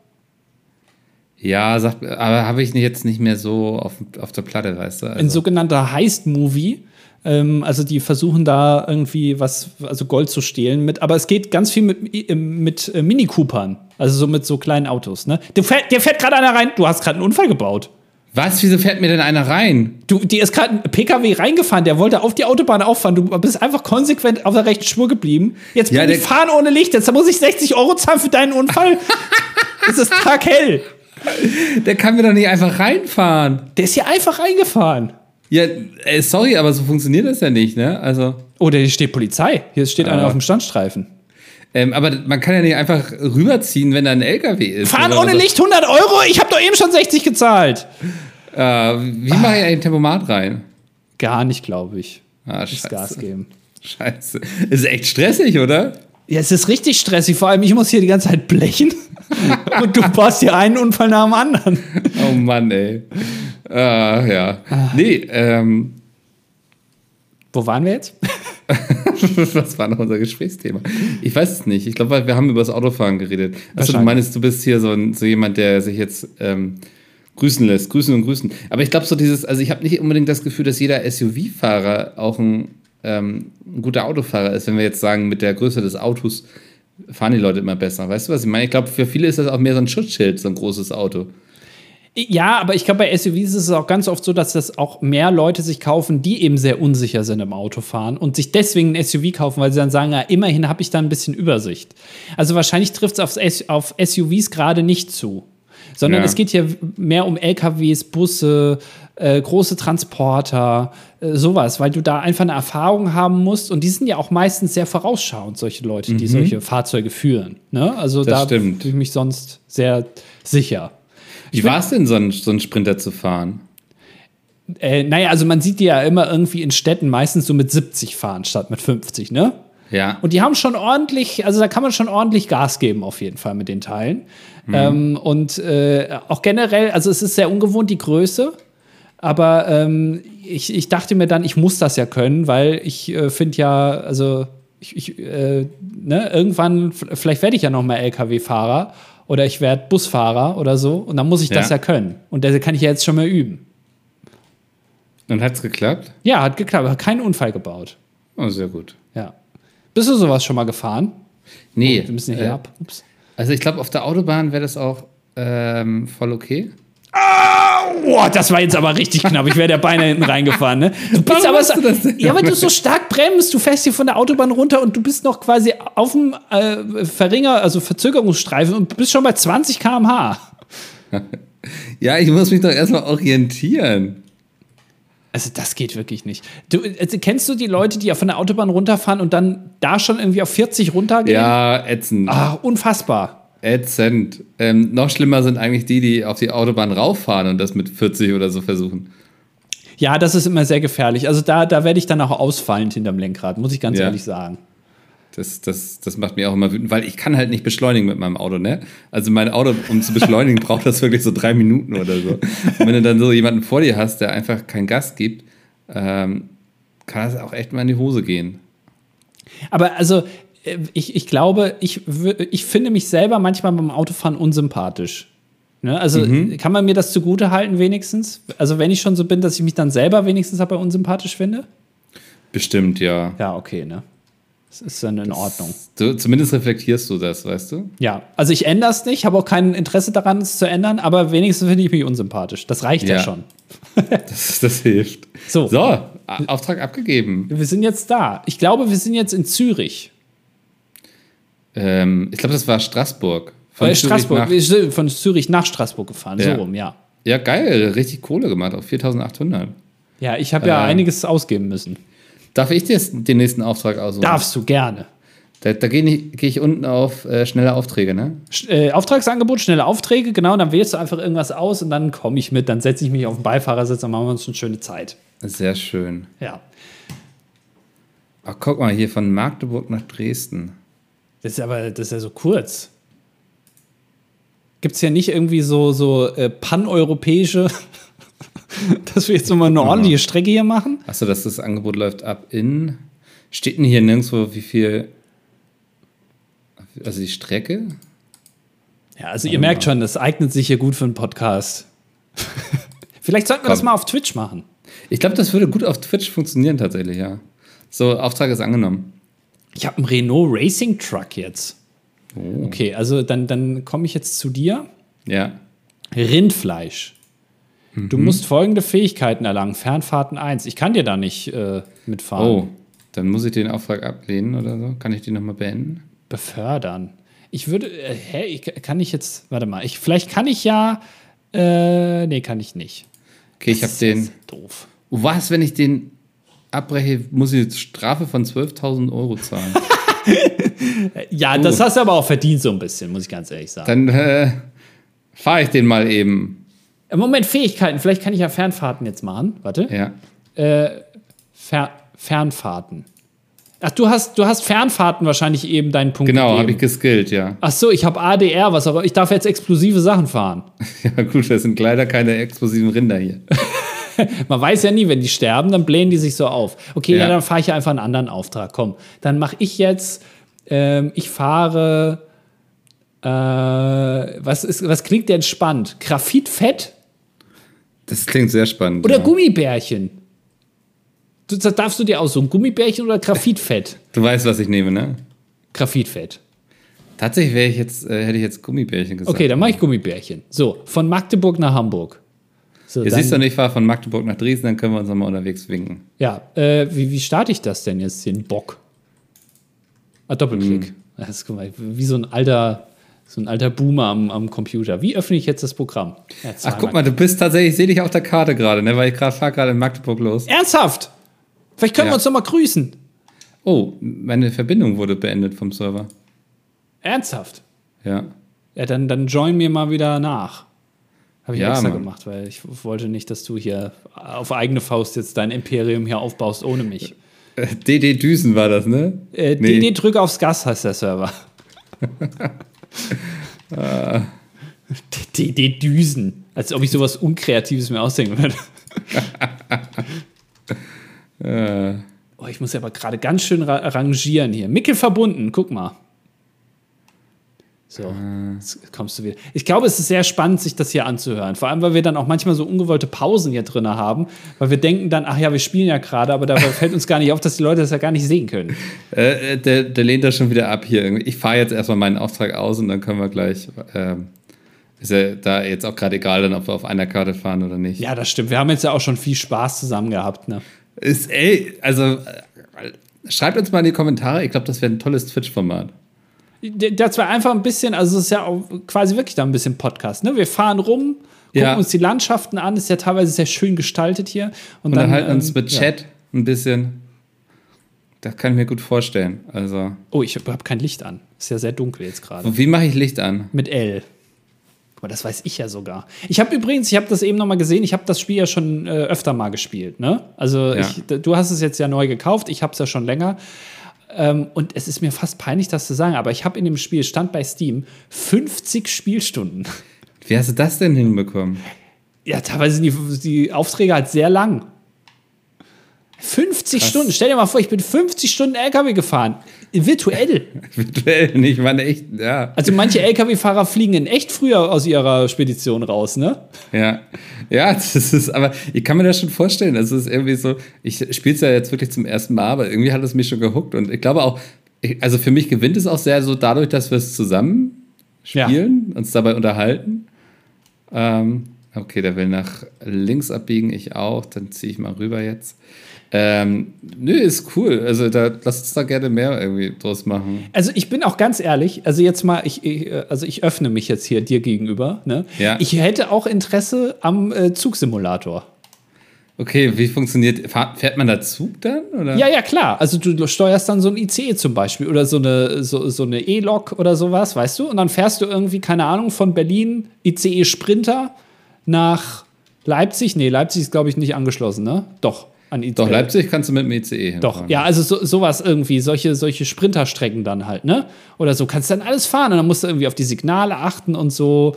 Ja, sag, aber habe ich jetzt nicht mehr so auf, auf der Platte, weißt du? Also. Ein sogenannter Heist-Movie. Ähm, also die versuchen da irgendwie was, also Gold zu stehlen mit, aber es geht ganz viel mit, äh, mit äh, Mini Coopern, also so mit so kleinen Autos. Ne? Der fährt, der fährt gerade einer rein. Du hast gerade einen Unfall gebaut. Was? Wieso fährt mir denn einer rein? Du, die ist gerade ein PKW reingefahren, der wollte auf die Autobahn auffahren. Du bist einfach konsequent auf der rechten Spur geblieben. Jetzt bin ja, ich fahren ohne Licht. Jetzt muss ich 60 Euro zahlen für deinen Unfall. es ist taghell. Der kann mir doch nicht einfach reinfahren. Der ist hier einfach reingefahren. Ja, äh, sorry, aber so funktioniert das ja nicht, ne? Also. Oder hier steht Polizei. Hier steht einer Ah. auf dem Standstreifen. Ähm, aber man kann ja nicht einfach rüberziehen, wenn da ein LKW ist. Fahren ohne was. Licht 100 Euro? Ich habe doch eben schon 60 gezahlt. Äh, wie mache ich ein Tempomat rein? Gar nicht, glaube ich. Ah, Das scheiße. Gas geben. Scheiße. Ist echt stressig, oder? Ja, es ist richtig stressig. Vor allem, ich muss hier die ganze Zeit blechen. Und du baust hier einen Unfall nach dem anderen. Oh Mann, ey. Ah, ja. Nee, ähm, Wo waren wir jetzt? was war noch unser Gesprächsthema? Ich weiß es nicht. Ich glaube, wir haben über das Autofahren geredet. Also du meinst, du bist hier so, ein, so jemand, der sich jetzt ähm, grüßen lässt. Grüßen und grüßen. Aber ich glaube so dieses, also ich habe nicht unbedingt das Gefühl, dass jeder SUV-Fahrer auch ein, ähm, ein guter Autofahrer ist. Wenn wir jetzt sagen, mit der Größe des Autos fahren die Leute immer besser. Weißt du, was ich meine? Ich glaube, für viele ist das auch mehr so ein Schutzschild, so ein großes Auto. Ja, aber ich glaube, bei SUVs ist es auch ganz oft so, dass das auch mehr Leute sich kaufen, die eben sehr unsicher sind im Autofahren und sich deswegen ein SUV kaufen, weil sie dann sagen, ja, immerhin habe ich da ein bisschen Übersicht. Also wahrscheinlich trifft es auf SUVs gerade nicht zu. Sondern Ja. es geht hier mehr um LKWs, Busse, äh, große Transporter, äh, sowas, weil du da einfach eine Erfahrung haben musst. Und die sind ja auch meistens sehr vorausschauend, solche Leute, die solche Fahrzeuge führen. Ne? Also Mhm. Das da stimmt. fühle ich mich sonst sehr sicher. Wie war es denn, so einen, so einen Sprinter zu fahren? Äh, naja, also man sieht die ja immer irgendwie in Städten meistens so mit 70 fahren statt mit 50, ne? Ja. Und die haben schon ordentlich, also da kann man schon ordentlich Gas geben auf jeden Fall mit den Teilen. Ähm, und äh, auch generell, also es ist sehr ungewohnt, die Größe. Aber ähm, ich, ich dachte mir dann, ich muss das ja können, weil ich äh, finde ja, also ich, ich, äh, ne, irgendwann, vielleicht werde ich ja noch mal LKW-Fahrer oder ich werde Busfahrer oder so und dann muss ich das Ja. ja können. Und das kann ich ja jetzt schon mal üben. Und hat's geklappt? Ja, hat geklappt, hat keinen Unfall gebaut. Oh, sehr gut. Ja. Bist du sowas schon mal gefahren? Nee. Wir müssen hier äh, ab. Ups. Also ich glaube, auf der Autobahn wäre das auch ähm, voll okay. Boah, das war jetzt aber richtig knapp. Ich wäre der Beine hinten reingefahren, ne? Du bist Warum aber so, du das denn? ja, weil du so stark bremst. Du fährst hier von der Autobahn runter und du bist noch quasi auf dem äh, Verringer, also Verzögerungsstreifen und bist schon bei 20 km/h. Ja, ich muss mich doch erstmal orientieren. Also das geht wirklich nicht. Du, also, kennst du die Leute, die von der Autobahn runterfahren und dann da schon irgendwie auf 40 runtergehen? Ja, ätzend. Ah, unfassbar. Ätzend. Ähm, noch schlimmer sind eigentlich die, die auf die Autobahn rauffahren und das mit 40 oder so versuchen. Ja, das ist immer sehr gefährlich. Also da, da werde ich dann auch ausfallend hinterm Lenkrad, muss ich ganz Ja. ehrlich sagen. Das, das, das macht mich auch immer wütend, weil ich kann halt nicht beschleunigen mit meinem Auto, ne? Also mein Auto, um zu beschleunigen, braucht das wirklich so drei Minuten oder so. Und wenn du dann so jemanden vor dir hast, der einfach kein Gas gibt, ähm, kann das auch echt mal in die Hose gehen. Aber also, ich, ich glaube, ich, ich finde mich selber manchmal beim Autofahren unsympathisch. Ne? Also, Mhm. kann man mir das zugute halten, wenigstens? Also, wenn ich schon so bin, dass ich mich dann selber wenigstens aber unsympathisch finde? Bestimmt, ja. Ja, okay, ne? Das ist dann in Ordnung. Du, zumindest reflektierst du das, weißt du? Ja, also ich ändere es nicht, habe auch kein Interesse daran, es zu ändern, aber wenigstens finde ich mich unsympathisch. Das reicht ja, Ja. schon. Das, das hilft. So. So, Auftrag abgegeben. Wir sind jetzt da. Ich glaube, wir sind jetzt in Zürich. Ähm, ich glaube, das war Straßburg. Von Äh, Zürich Straßburg. nach- von Zürich nach Straßburg gefahren. Ja. So rum, ja. Ja, geil. Richtig Kohle gemacht. Auf 4800. Ja, ich habe ja Ähm. einiges ausgeben müssen. Darf ich dir den nächsten Auftrag aussuchen? Darfst du gerne. Da, da gehe ich, geh ich unten auf äh, schnelle Aufträge, ne? Sch- Äh, Auftragsangebot, schnelle Aufträge, genau, dann wählst du einfach irgendwas aus und dann komme ich mit, dann setze ich mich auf den Beifahrersitz, dann machen wir uns eine schöne Zeit. Sehr schön. Ja. Ach, guck mal, hier von Magdeburg nach Dresden. Das ist aber, das ist ja so kurz. Gibt es ja nicht irgendwie so, so äh, paneuropäische, dass wir jetzt nochmal eine ordentliche Strecke hier machen? Achso, dass das Angebot läuft ab in. Steht denn hier nirgendwo, wie viel. Also die Strecke? Ja, also ihr merkt schon, das eignet sich hier gut für einen Podcast. Vielleicht sollten wir das Komm. mal auf Twitch machen. Ich glaube, das würde gut auf Twitch funktionieren, tatsächlich, ja. So, Auftrag ist angenommen. Ich habe einen Renault Racing Truck jetzt. Oh. Okay, also dann, dann komme ich jetzt zu dir. Ja. Rindfleisch. Du Mhm. musst folgende Fähigkeiten erlangen. Fernfahrten 1. Ich kann dir da nicht äh, mitfahren. Oh, dann muss ich den Auftrag ablehnen oder so. Kann ich den nochmal beenden? Befördern. Ich würde, äh, hä, ich, kann ich jetzt, warte mal, ich, vielleicht kann ich ja, äh, nee, kann ich nicht. Okay, ich habe Das ist den. Doof. Was, wenn ich den abbreche, muss ich jetzt Strafe von 12.000 Euro zahlen? Ja, das hast du aber auch verdient so ein bisschen, muss ich ganz ehrlich sagen. Dann äh, fahre ich den mal eben. Im Moment Fähigkeiten, vielleicht kann ich ja Fernfahrten jetzt machen. Warte. Ja. Fer Fernfahrten. Ach, du hast, du hast Fernfahrten wahrscheinlich eben deinen Punkt Genau, habe ich geskillt, ja. Ach so, ich habe ADR, was auch Ich darf jetzt explosive Sachen fahren. Ja, gut, das sind leider keine explosiven Rinder hier. Man weiß ja nie, wenn die sterben, dann blähen die sich so auf. Okay, ja, Ja. dann fahre ich einfach einen anderen Auftrag. Komm, dann mache ich jetzt, ähm, ich fahre, äh, was, ist, was klingt denn spannend? Graphitfett Das klingt sehr spannend. oder ja. Gummibärchen? Du, das darfst du dir aussuchen, Gummibärchen oder Graphitfett? Du weißt, was ich nehme, ne? Graphitfett. Tatsächlich wäre ich jetzt, äh, hätte ich jetzt Gummibärchen gesagt. Okay, dann mache ich Gummibärchen. So, von Magdeburg nach Hamburg. So, Ihr dann, siehst du, ich fahre von Magdeburg nach Dresden, dann können wir uns nochmal unterwegs winken. Ja, äh, wie, wie starte ich das denn jetzt, den Bock? Ah, Doppelklick. Hm. Das ist mal, wie so ein alter, so ein alter Boomer am, am Computer. Wie öffne ich jetzt das Programm? Ja, Ach, guck mal, du bist tatsächlich, ich sehe dich auf der Karte gerade, ne? Weil ich gerade fahre gerade in Magdeburg los. Ernsthaft? Vielleicht können wir Ja. uns doch mal grüßen. Oh, meine Verbindung wurde beendet vom Server. Ernsthaft? Ja. Ja, dann, dann join mir mal wieder nach. Habe ich Ja, extra Mann. gemacht, weil ich wollte nicht, dass du hier auf eigene Faust jetzt dein Imperium hier aufbaust ohne mich. Äh, DD Düsen war das, ne? Äh, Nee. DD drück aufs Gas heißt der Server. DD Düsen. Als ob ich sowas Unkreatives mir ausdenken würde. Äh, Oh, ich muss ja aber gerade ganz schön ra rangieren hier. Mickel verbunden, guck mal. So, jetzt kommst du wieder. Ich glaube, es ist sehr spannend, sich das hier anzuhören. Vor allem, weil wir dann auch manchmal so ungewollte Pausen hier drin haben, weil wir denken dann, ach ja, wir spielen ja gerade, aber dabei fällt uns gar nicht auf, dass die Leute das ja gar nicht sehen können. äh, der, der lehnt das schon wieder ab hier. irgendwie. Ich fahre jetzt erstmal meinen Auftrag aus und dann können wir gleich. Ähm, ist ja da jetzt auch gerade egal, dann, ob wir auf einer Karte fahren oder nicht. Ja, das stimmt. Wir haben jetzt ja auch schon viel Spaß zusammen gehabt. Ne? Ist, ey, also äh, schreibt uns mal in die Kommentare. Ich glaube, das wäre ein tolles Twitch-Format. Das war einfach ein bisschen, also es ist ja auch quasi wirklich da ein bisschen Podcast. Ne? Wir fahren rum, gucken Ja. uns die Landschaften an, ist ja teilweise sehr schön gestaltet hier. Und, Und dann halten uns ähm, mit ja. Chat ein bisschen. Das kann ich mir gut vorstellen. Also, Oh, ich habe kein Licht an. Ist ja sehr dunkel jetzt gerade. und wie mache ich Licht an? Mit L. Aber das weiß ich ja sogar. Ich habe übrigens, ich habe das eben noch mal gesehen, ich habe das Spiel ja schon äh, öfter mal gespielt. Ne? Also Ja. ich, du hast es jetzt ja neu gekauft, ich habe es ja schon länger. Ähm, und es ist mir fast peinlich, das zu sagen, aber ich habe in dem Spiel, stand bei Steam, 50 Spielstunden. Wie hast du das denn hinbekommen? Ja, teilweise sind die, die Aufträge halt sehr lang. 50 Krass. Stunden. Stell dir mal vor, ich bin 50 Stunden LKW gefahren. Virtuell. Virtuell nicht, man echt, ja. Also manche LKW-Fahrer fliegen in echt früher aus ihrer Spedition raus, ne? Ja, ja, das ist, aber ich kann mir das schon vorstellen. Das ist irgendwie so, ich spiele es ja jetzt wirklich zum ersten Mal, aber irgendwie hat es mich schon gehuckt und ich glaube auch, also für mich gewinnt es auch sehr so dadurch, dass wir es zusammen Ja. spielen, uns dabei unterhalten. Ähm, okay, der will nach links abbiegen, ich auch, dann ziehe ich mal rüber jetzt. Ähm, nö, ist cool. Also da lass uns da gerne mehr irgendwie draus machen. Also ich bin auch ganz ehrlich, also jetzt mal, ich, ich, also ich öffne mich jetzt hier dir gegenüber. Ne? Ja. Ich hätte auch Interesse am äh, Zugsimulator. Okay, wie funktioniert, fährt man da Zug dann? Oder? Ja, ja, klar. Also du steuerst dann so ein ICE zum Beispiel oder so eine so, so eine E-Lok oder sowas, weißt du? Und dann fährst du irgendwie, keine Ahnung, von Berlin ICE Sprinter nach Leipzig. Nee, Leipzig ist, glaube ich, nicht angeschlossen, ne? Doch, an ICE. Doch, Leipzig kannst du mit dem ICE Doch, hinfahren. ja, also so, sowas irgendwie, solche, solche Sprinterstrecken dann halt, ne? Oder so, kannst dann alles fahren und dann musst du irgendwie auf die Signale achten und so.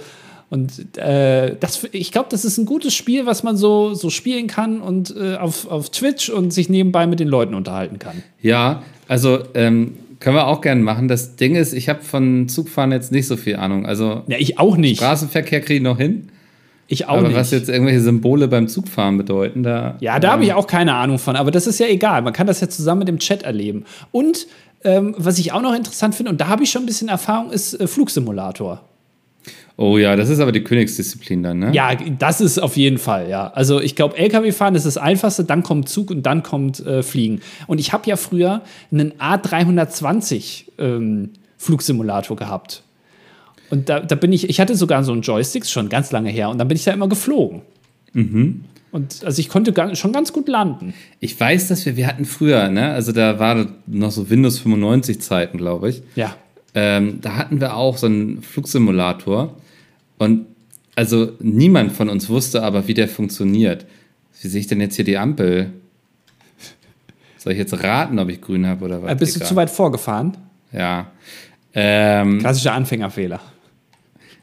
Und äh, das, ich glaube, das ist ein gutes Spiel, was man so, so spielen kann und äh, auf, auf Twitch und sich nebenbei mit den Leuten unterhalten kann. Ja, also ähm, können wir auch gerne machen. Das Ding ist, ich habe von Zugfahren jetzt nicht so viel Ahnung. Also Ja, ich auch nicht. Straßenverkehr kriege ich noch hin. Ich auch aber nicht. was jetzt irgendwelche Symbole beim Zugfahren bedeuten, da. ja, da habe ich auch keine Ahnung von, aber das ist ja egal. Man kann das ja zusammen mit dem Chat erleben. Und ähm, was ich auch noch interessant finde, und da habe ich schon ein bisschen Erfahrung, ist äh, Flugsimulator. Oh ja, das ist aber die Königsdisziplin dann, ne? Ja, das ist auf jeden Fall, ja. Also ich glaube, LKW-Fahren ist das Einfachste, dann kommt Zug und dann kommt äh, Fliegen. Und ich habe ja früher einen A320 ähm, Flugsimulator gehabt. Und da, da bin ich, ich hatte sogar so einen Joystick, schon ganz lange her, und dann bin ich da immer geflogen. Und also ich konnte schon ganz gut landen. Ich weiß, dass wir, wir hatten früher, ne, also da war noch so Windows 95 Zeiten, glaube ich. Ja. Ähm, da hatten wir auch so einen Flugsimulator. Und also niemand von uns wusste aber, wie der funktioniert. Wie sehe ich denn jetzt hier die Ampel? Soll ich jetzt raten, ob ich grün habe oder was? Äh, bist du Egal. zu weit vorgefahren? Ja. Ähm, Klassischer Anfängerfehler.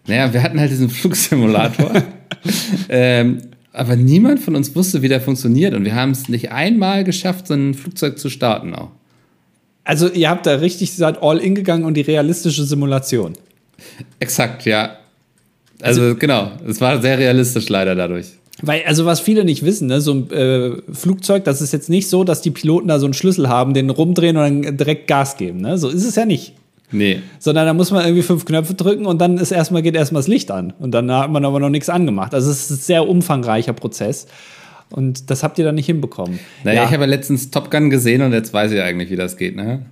Naja, wir hatten halt diesen Flugsimulator. ähm, aber niemand von uns wusste, wie der funktioniert. Und wir haben es nicht einmal geschafft, so ein Flugzeug zu starten auch. Also ihr habt da richtig seid all in gegangen und die realistische Simulation. Exakt, ja. Also, genau, es war sehr realistisch leider dadurch. Weil, also was viele nicht wissen, ne, so ein äh, Flugzeug, das ist jetzt nicht so, dass die Piloten da so einen Schlüssel haben, den rumdrehen und dann direkt Gas geben. Ne? So ist es ja nicht. Nee. Sondern da muss man irgendwie fünf Knöpfe drücken und dann ist erstmal, geht erstmal das Licht an. Und dann hat man aber noch nichts angemacht. Also es ist ein sehr umfangreicher Prozess. Und das habt ihr dann nicht hinbekommen. Naja, ja, ich habe ja letztens Top Gun gesehen und jetzt weiß ich eigentlich, wie das geht, ne?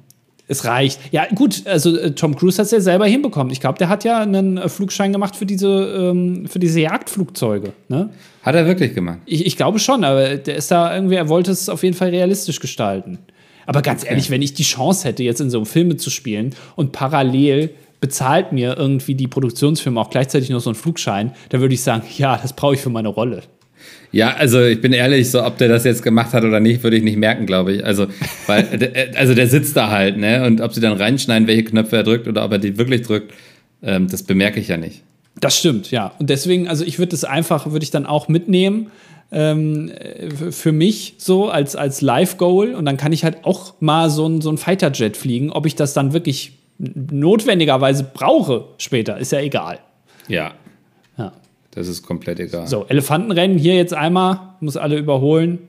es reicht. Ja, gut, also äh, Tom Cruise hat es ja selber hinbekommen. Ich glaube, der hat ja einen äh, Flugschein gemacht für diese, ähm, für diese Jagdflugzeuge. Ne? Hat er wirklich gemacht. Ich, ich glaube schon, aber der ist da irgendwie, er wollte es auf jeden Fall realistisch gestalten. Aber ganz ehrlich, wenn ich die Chance hätte, jetzt in so einem Film mitzuspielen und parallel bezahlt mir irgendwie die Produktionsfirma auch gleichzeitig noch so einen Flugschein, dann würde ich sagen, ja, das brauche ich für meine Rolle. Ja, also ich bin ehrlich, so ob der das jetzt gemacht hat oder nicht, würde ich nicht merken, glaube ich. Also, weil, der- also der sitzt da halt, ne? Und ob sie dann reinschneiden, welche Knöpfe er drückt oder ob er die wirklich drückt, ähm, das bemerke ich ja nicht. Das stimmt, ja. Und deswegen, also ich würde es einfach, würde ich dann auch mitnehmen ähm, äh, für mich so als, als Live-Goal. Und dann kann ich halt auch mal so ein, so ein Fighter-Jet fliegen. Ob ich das dann wirklich notwendigerweise brauche später, ist ja egal. Ja, Ja. das ist komplett egal. So, Elefantenrennen hier jetzt einmal, muss alle überholen.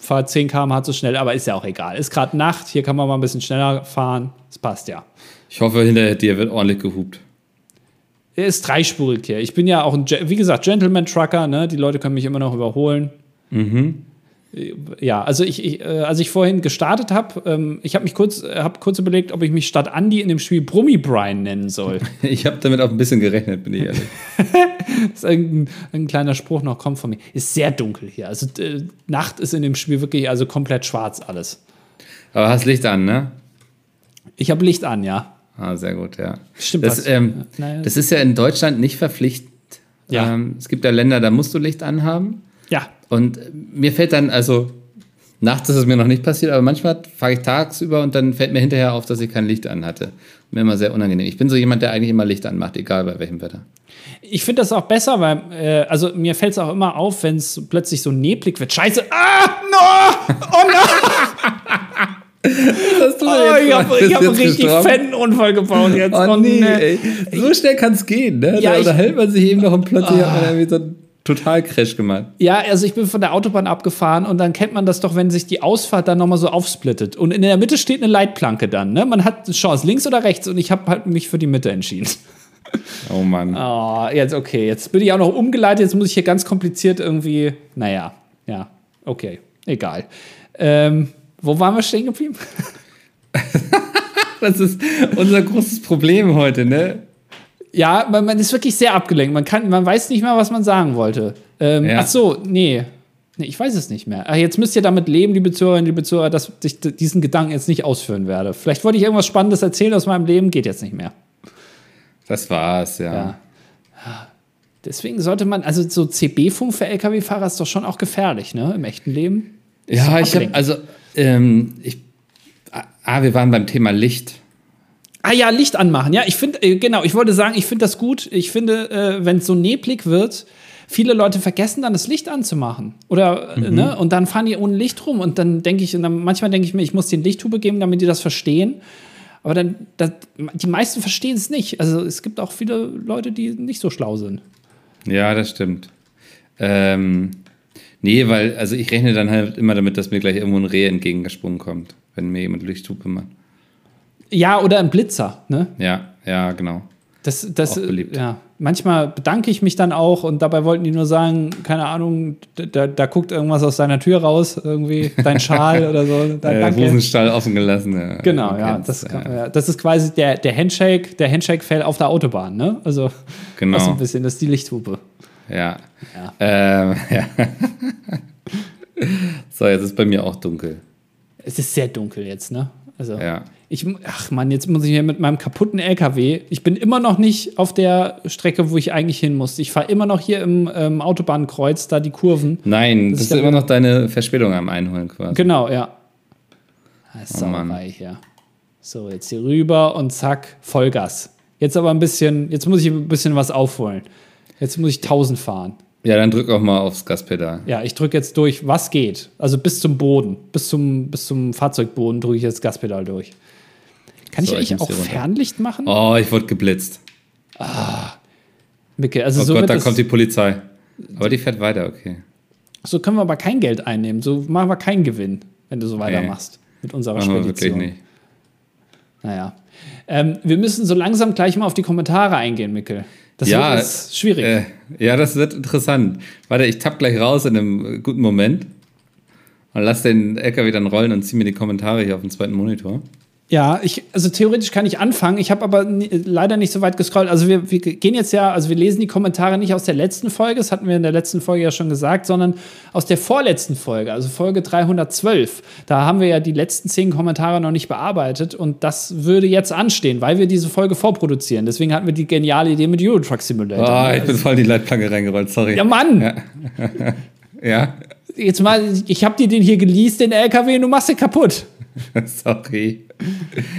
Fahr 10 km/h zu schnell, aber ist ja auch egal. Ist gerade Nacht, hier kann man mal ein bisschen schneller fahren. Das passt ja. Ich hoffe, hinter dir wird ordentlich gehupt. Er ist dreispurig hier. Ich bin ja auch ein, wie gesagt, Gentleman-Trucker, ne? Die Leute können mich immer noch überholen. Ja, also ich, ich, äh, als ich vorhin gestartet habe, ähm, ich habe mich kurz, äh, hab kurz überlegt, ob ich mich statt Andy in dem Spiel Brummi Brian nennen soll. Ich habe damit auch ein bisschen gerechnet, bin ich ehrlich. Das ist irgendein, ein kleiner Spruch noch kommt von mir. Ist sehr dunkel hier. Also äh, Nacht ist in dem Spiel wirklich also komplett schwarz alles. Aber hast Licht an, ne? Ich habe Licht an, ja. Ah, sehr gut, ja. Stimmt Das, ähm, Naja. das ist ja in Deutschland nicht verpflichtend. Ja. Ähm, es gibt ja Länder, da musst du Licht anhaben. Ja, Und mir fällt dann, also nachts ist es mir noch nicht passiert, aber manchmal fahre ich tagsüber und dann fällt mir hinterher auf, dass ich kein Licht an hatte. Mir immer sehr unangenehm. Ich bin so jemand, der eigentlich immer Licht anmacht, egal bei welchem Wetter. ich finde das auch besser, weil, äh, also mir fällt es auch immer auf, wenn es plötzlich so neblig wird. Scheiße! Ah! No! Oh no! Das tut Oh, ich habe hab einen richtig fetten Unfall gebaut jetzt. Oh, nee, ne. ey. So schnell kann es gehen, ne? Ja, da unterhält man sich eben noch und plötzlich hat man irgendwie so einen Total-Crash gemacht. Ja, also ich bin von der Autobahn abgefahren und dann kennt man das doch, wenn sich die Ausfahrt dann nochmal so aufsplittet. Und in der Mitte steht eine Leitplanke dann, ne? Man hat eine Chance, links oder rechts und ich habe halt mich für die Mitte entschieden. Oh Mann. Oh, jetzt okay. Jetzt bin ich auch noch umgeleitet, jetzt muss ich hier ganz kompliziert irgendwie. Naja, ja, okay, egal. Ähm, wo waren wir stehen geblieben? Das ist unser großes Problem heute, ne? Ja, man, man ist wirklich sehr abgelenkt. Man, kann, man weiß nicht mehr, was man sagen wollte. Ähm, Ja. Ach so, nee. Nee, ich weiß es nicht mehr. Ach, jetzt müsst ihr damit leben, liebe Zuhörerinnen, liebe Zuhörer, dass ich diesen Gedanken jetzt nicht ausführen werde. Vielleicht wollte ich irgendwas Spannendes erzählen aus meinem Leben, geht jetzt nicht mehr. Das war's, ja. Ja. Deswegen sollte man, also so CB-Funk für Lkw-Fahrer ist doch schon auch gefährlich, ne? Im echten Leben. Ja, ich habe, also, ähm, ich, ah, wir waren beim Thema Licht. Ah ja, Licht anmachen. Ja, ich finde, äh, genau, ich wollte sagen, ich finde das gut. Ich finde, äh, wenn es so neblig wird, viele Leute vergessen dann das Licht anzumachen. Oder, äh, ne? Und dann fahren die ohne Licht rum. Und dann denke ich, und dann, manchmal denke ich mir, ich muss den Lichthube geben, damit die das verstehen. Aber dann, das, die meisten verstehen es nicht. Also es gibt auch viele Leute, die nicht so schlau sind. Ja, das stimmt. Ähm, nee, weil, also ich rechne dann halt immer damit, dass mir gleich irgendwo ein Reh entgegengesprungen kommt, wenn mir jemand Lichthupe macht. Ja, oder ein Blitzer, ne? Ja, ja, genau. Das, das, ja. Manchmal bedanke ich mich dann auch und dabei wollten die nur sagen, keine Ahnung, da, da guckt irgendwas aus deiner Tür raus, irgendwie dein Schal oder so. Da, Äh, danke. Hosenstall offen gelassen. Ja, Genau, ja das, kann, ja. das ist quasi der, der Handshake, der Handshake-Fail auf der Autobahn, ne? Also, Genau. das ist ein bisschen, das ist die Lichthupe. Ja. ja. Ähm, ja. so, jetzt ist bei mir auch dunkel. Es ist sehr dunkel jetzt, ne? Also, ja. ich, ach man, jetzt muss ich hier mit meinem kaputten LKW. Ich bin immer noch nicht auf der Strecke, wo ich eigentlich hin muss. Ich fahre immer noch hier im ähm, Autobahnkreuz, da die Kurven. Nein, das, ist immer noch deine Verspätung am Einholen quasi. Genau, ja. Das oh, hier. So, jetzt hier rüber und zack, Vollgas. Jetzt aber ein bisschen, jetzt muss ich ein bisschen was aufholen. Jetzt muss ich 1000 fahren. Ja, dann drück auch mal aufs Gaspedal. Ja, ich drücke jetzt durch, was geht. Also bis zum Boden, bis zum, bis zum Fahrzeugboden drücke ich jetzt Gaspedal durch. Kann so, ich eigentlich auch Fernlicht machen? Oh, ich wurde geblitzt. Ah. Micke, also oh so Gott, da kommt die Polizei. Aber die fährt weiter, okay. So können wir aber kein Geld einnehmen. So machen wir keinen Gewinn, wenn du so weitermachst nee. mit unserer machen Spedition. Wir wirklich nicht. Naja. Ähm, wir müssen so langsam gleich mal auf die Kommentare eingehen, Mickel. Das ja, ist schwierig. Äh, ja, das wird interessant. Warte, ich tapp gleich raus in einem guten Moment und lass den LKW dann rollen und zieh mir die Kommentare hier auf den zweiten Monitor. Ja, ich, also theoretisch kann ich anfangen. Ich habe aber leider nicht so weit gescrollt. Also wir, wir, gehen jetzt ja, also wir lesen die Kommentare nicht aus der letzten Folge, das hatten wir in der letzten Folge ja schon gesagt, sondern aus der vorletzten Folge, also Folge 312. Da haben wir ja die letzten zehn Kommentare noch nicht bearbeitet und das würde jetzt anstehen, weil wir diese Folge vorproduzieren. Deswegen hatten wir die geniale Idee mit Euro Truck Simulator. Ah, oh, ich bin voll in die Leitplanke reingerollt, sorry. Ja, Mann! Ja. ja. Jetzt mal, ich habe dir den hier geleast, den LKW, und du machst den kaputt. Sorry.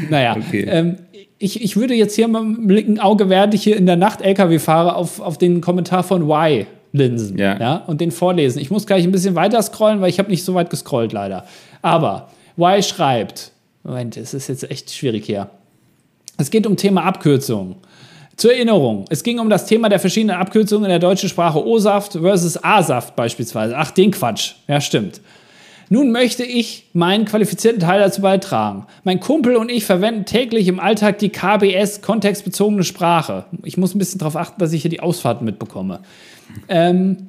Naja, okay. ähm, ich, ich würde jetzt hier mal mit einem Auge, während ich hier in der Nacht LKW fahre, auf, auf den Kommentar von Y linsen ja. ja. und den vorlesen. Ich muss gleich ein bisschen weiter scrollen, weil ich habe nicht so weit gescrollt leider. Aber Y schreibt, Moment, es ist jetzt echt schwierig hier. Es geht um Thema Abkürzungen. Zur Erinnerung, es ging um das Thema der verschiedenen Abkürzungen in der deutschen Sprache O-Saft versus A-Saft beispielsweise. Ach, den Quatsch. Ja, stimmt. Nun möchte ich meinen qualifizierten Teil dazu beitragen. Mein Kumpel und ich verwenden täglich im Alltag die KBS, kontextbezogene Sprache. Ich muss ein bisschen darauf achten, dass ich hier die Ausfahrten mitbekomme. Ähm,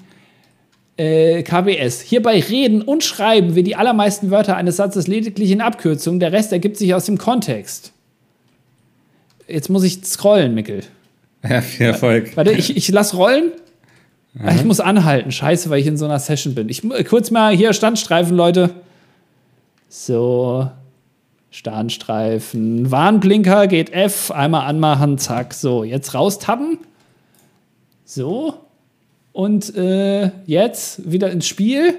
äh, KBS. Hierbei reden und schreiben wir die allermeisten Wörter eines Satzes lediglich in Abkürzungen. Der Rest ergibt sich aus dem Kontext. Jetzt muss ich scrollen, Mickel. Ja, viel Erfolg. Warte, ich, ich lass rollen. Mhm. Ich muss anhalten. Scheiße, weil ich in so einer Session bin. Ich kurz mal hier Standstreifen, Leute. So. Standstreifen. Warnblinker geht F. Einmal anmachen, zack. So, jetzt raustappen. So. Und äh, jetzt wieder ins Spiel.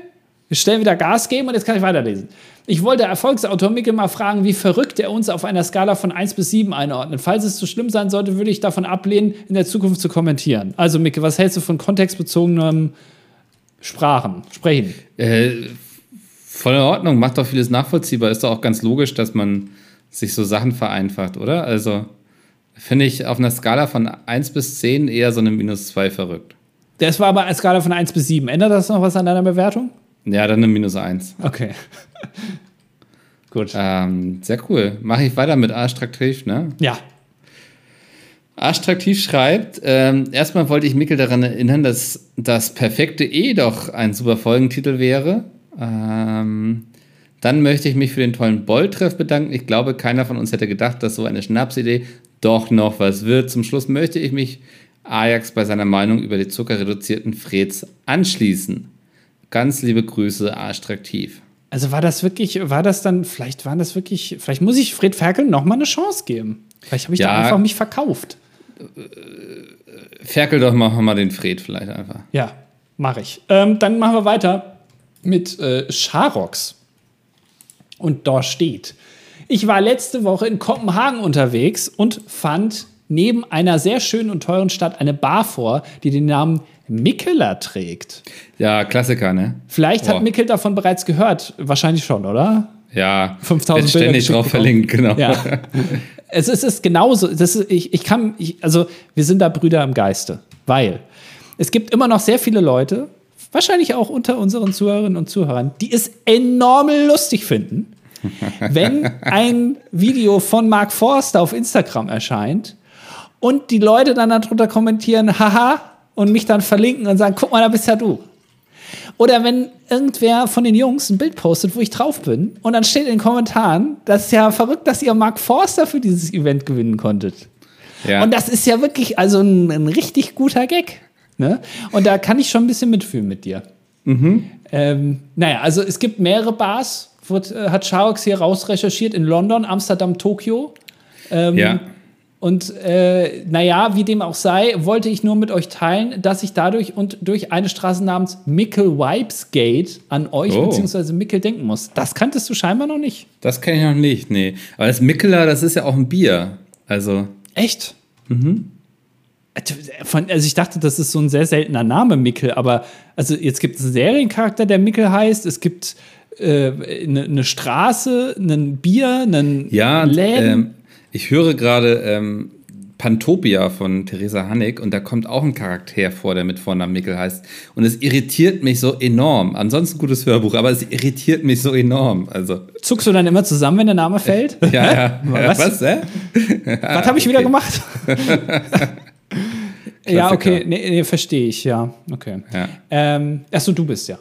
Wir stellen wieder Gas geben und jetzt kann ich weiterlesen. Ich wollte Erfolgsautor Mickel mal fragen, wie verrückt er uns auf einer Skala von 1 bis 7 einordnet. Falls es zu schlimm sein sollte, würde ich davon ablehnen, in der Zukunft zu kommentieren. Also, Mickel, was hältst du von kontextbezogenen Sprachen, Sprechen? Äh, voll in Ordnung, macht doch vieles nachvollziehbar. Ist doch auch ganz logisch, dass man sich so Sachen vereinfacht, oder? Also, finde ich auf einer Skala von 1 bis 10 eher so eine minus 2 verrückt. Das war aber eine Skala von 1 bis 7. Ändert das noch was an deiner Bewertung? Ja, dann eine minus 1. Okay. Gut. Ähm, sehr cool. Mache ich weiter mit Arschtraktiv, ne? Ja. Arschtraktiv schreibt, ähm, erstmal wollte ich Mikkel daran erinnern, dass das perfekte E doch ein super Folgentitel wäre. Ähm, dann möchte ich mich für den tollen Bolltreff bedanken. Ich glaube, keiner von uns hätte gedacht, dass so eine Schnapsidee doch noch was wird. Zum Schluss möchte ich mich Ajax bei seiner Meinung über die zuckerreduzierten Freds anschließen. Ganz liebe Grüße, Arschtraktiv. Also war das wirklich, war das dann, vielleicht waren das wirklich, vielleicht muss ich Fred Ferkel noch mal eine Chance geben. Vielleicht habe ich ja, da einfach mich verkauft. Ferkel doch mal, mal den Fred vielleicht einfach. Ja, mache ich. Ähm, dann machen wir weiter mit äh, Charox. Und da steht, ich war letzte Woche in Kopenhagen unterwegs und fand neben einer sehr schönen und teuren Stadt eine Bar vor, die den Namen Mikkeler trägt. Ja, Klassiker, ne? Vielleicht Boah. hat Mikkel davon bereits gehört. Wahrscheinlich schon, oder? Ja, 5000 Bilder ständig drauf verlinkt, genau. Ja. es, ist, es ist genauso. Das ist, ich, ich kann, ich, also wir sind da Brüder im Geiste, weil es gibt immer noch sehr viele Leute, wahrscheinlich auch unter unseren Zuhörerinnen und Zuhörern, die es enorm lustig finden, wenn ein Video von Mark Forster auf Instagram erscheint und die Leute dann darunter kommentieren, haha, und mich dann verlinken und sagen, guck mal, da bist ja du. Oder wenn irgendwer von den Jungs ein Bild postet, wo ich drauf bin, und dann steht in den Kommentaren, das ist ja verrückt, dass ihr Mark Forster für dieses Event gewinnen konntet. Ja. Und das ist ja wirklich also ein, ein richtig guter Gag. Ne? Und da kann ich schon ein bisschen mitfühlen mit dir. Mhm. Ähm, naja, also es gibt mehrere Bars, wird, äh, hat Sharox hier rausrecherchiert in London, Amsterdam, Tokio. Ähm, Ja. Und äh, naja, wie dem auch sei, wollte ich nur mit euch teilen, dass ich dadurch und durch eine Straße namens Mickle Wipes Gate an euch Oh. bzw. Mickel denken muss. Das kanntest du scheinbar noch nicht. Das kenne ich noch nicht, nee. Aber das Mikkeler, das ist ja auch ein Bier. Also, Echt? Mhm. Von, also ich dachte, das ist so ein sehr seltener Name, Mickel, aber also jetzt gibt es einen Seriencharakter, der Mickel heißt, es gibt eine äh, ne Straße, ein Bier, einen ja, Läden. ähm, ich höre gerade ähm, Pantopia von Theresa Hannig und da kommt auch ein Charakter vor, der mit Vornamen Mikkel heißt. Und es irritiert mich so enorm. Ansonsten gutes Hörbuch, aber es irritiert mich so enorm. Also, Zuckst du dann immer zusammen, wenn der Name fällt? ja, ja. Was? Was, hä? Was habe ich wieder okay. gemacht? ja, okay, nee, nee, verstehe ich, ja. Okay. Ja. Ähm, achso, du bist ja.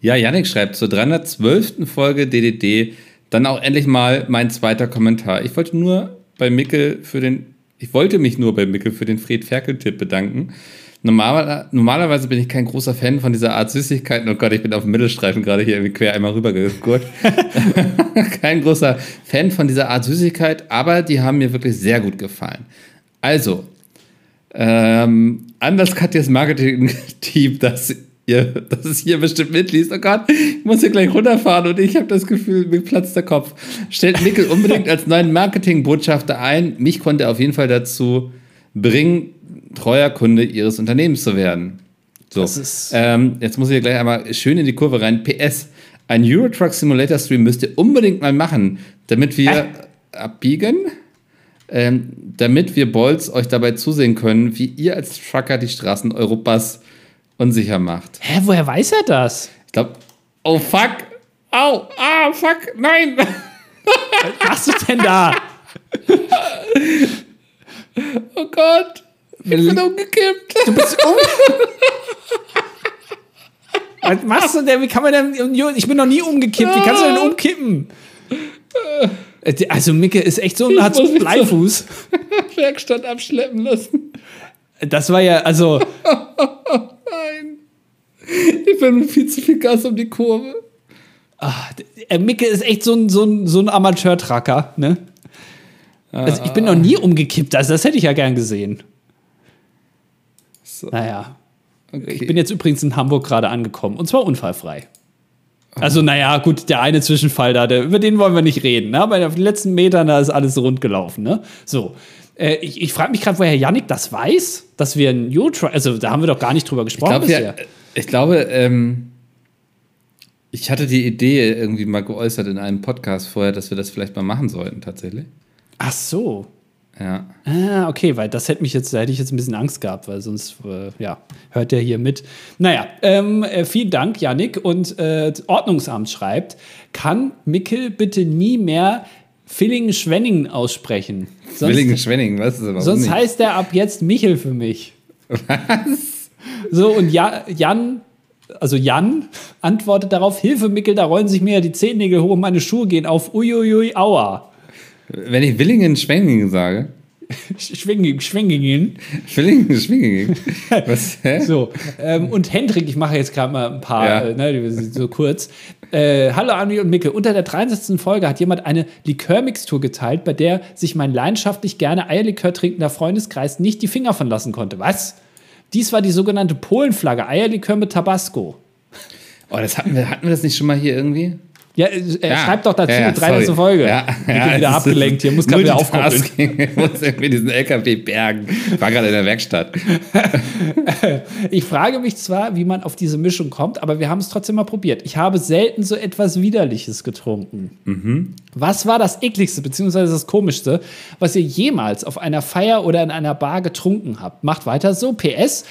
Ja, Yannick schreibt zur 312. Folge DDD dann auch endlich mal mein zweiter Kommentar. Ich wollte nur bei Mickel für den, ich wollte mich nur bei Mickel für den Fred Ferkel-Tipp bedanken. Normal, normalerweise bin ich kein großer Fan von dieser Art Süßigkeiten. Oh Gott, ich bin auf dem Mittelstreifen gerade hier irgendwie quer einmal rübergegurt. kein großer Fan von dieser Art Süßigkeit, aber die haben mir wirklich sehr gut gefallen. Also, ähm, anders Katjas Marketing-Team, das, ihr, das es hier bestimmt mitliest. Oh Gott, ich muss hier gleich runterfahren und ich habe das Gefühl, mir platzt der Kopf. Stellt Mickel unbedingt als neuen Marketing-Botschafter ein. Mich konnte er auf jeden Fall dazu bringen, treuer Kunde ihres Unternehmens zu werden. So, Das ist- ähm, jetzt muss ich hier gleich einmal schön in die Kurve rein. PS, ein Euro Truck Simulator Stream müsst ihr unbedingt mal machen, damit wir Hä? abbiegen ähm, damit wir Bolz euch dabei zusehen können, wie ihr als Trucker die Straßen Europas unsicher macht. Hä, woher weiß er das? Ich glaube, oh fuck, au, ah, fuck, nein. Was machst du denn da? Oh Gott, ich bin umgekippt. Du bist um. Was machst du denn? Wie kann man denn. Ich bin noch nie umgekippt. Wie kannst du denn umkippen? Also, Micke ist echt so ein hat Bleifuß. Werkstatt abschleppen lassen. Das war ja, also. Ich bin mit viel zu viel Gas um die Kurve. äh, Micke ist echt so ein, so ein, so ein Amateur-Tracker, ne? Also, ich bin noch nie umgekippt. Also, das hätte ich ja gern gesehen. So, Naja. okay. Ich bin jetzt übrigens in Hamburg gerade angekommen. Und zwar unfallfrei. Also, naja, gut, der eine Zwischenfall da, der, über den wollen wir nicht reden. Ne? Aber auf den letzten Metern, da ist alles rund gelaufen. Ne? So. Äh, ich ich frage mich gerade, woher Yannick das weiß, dass wir ein Euro Also, da haben wir doch gar nicht drüber Ich gesprochen glaube, bisher. ja, ich glaube, ähm, ich hatte die Idee irgendwie mal geäußert in einem Podcast vorher, dass wir das vielleicht mal machen sollten, tatsächlich. Ach so. Ja. Ah, okay, weil das hätte mich jetzt, da hätte ich jetzt ein bisschen Angst gehabt, weil sonst, äh, ja, hört der hier mit. Naja, ähm, äh, vielen Dank, Yannick. Und äh, Ordnungsamt schreibt, kann Mickel bitte nie mehr Villingen-Schwenningen aussprechen? Zwillinge Schwenningen, was ist das? Warum sonst nicht? heißt er ab jetzt Michel für mich. Was? So, und ja, Jan, also Jan antwortet darauf, Hilfe, Mickel, da rollen sich mir ja die Zehennägel hoch und meine Schuhe gehen auf. Uiuiui, aua. Wenn ich Willingen Schwenningen sage, Schwinging, Schwingingen. Willingen Schwenningen, was, hä? So, ähm, und Hendrik, ich mache jetzt gerade mal ein paar, Ja. äh, ne, die sind so kurz. Äh, Hallo Andi und Micke, unter der 63. Folge hat jemand eine Likörmixtur geteilt, bei der sich mein leidenschaftlich gerne Eierlikör trinkender Freundeskreis nicht die Finger von lassen konnte. Was? Dies war die sogenannte Polenflagge, Eierlikör mit Tabasco. Oh, das hatten wir, hatten wir das nicht schon mal hier irgendwie? Ja, äh, er Ja. schreibt doch dazu, Ja, 13. sorry. Folge. Ja, ich bin ja, wieder abgelenkt hier, muss gerade wieder aufkoppeln. Ich muss irgendwie diesen LKW bergen. Ich war gerade in der Werkstatt. Ich frage mich zwar, wie man auf diese Mischung kommt, aber wir haben es trotzdem mal probiert. Ich habe selten so etwas Widerliches getrunken. Was war das ekligste bzw. das komischste, was ihr jemals auf einer Feier oder in einer Bar getrunken habt? Macht weiter so. PS,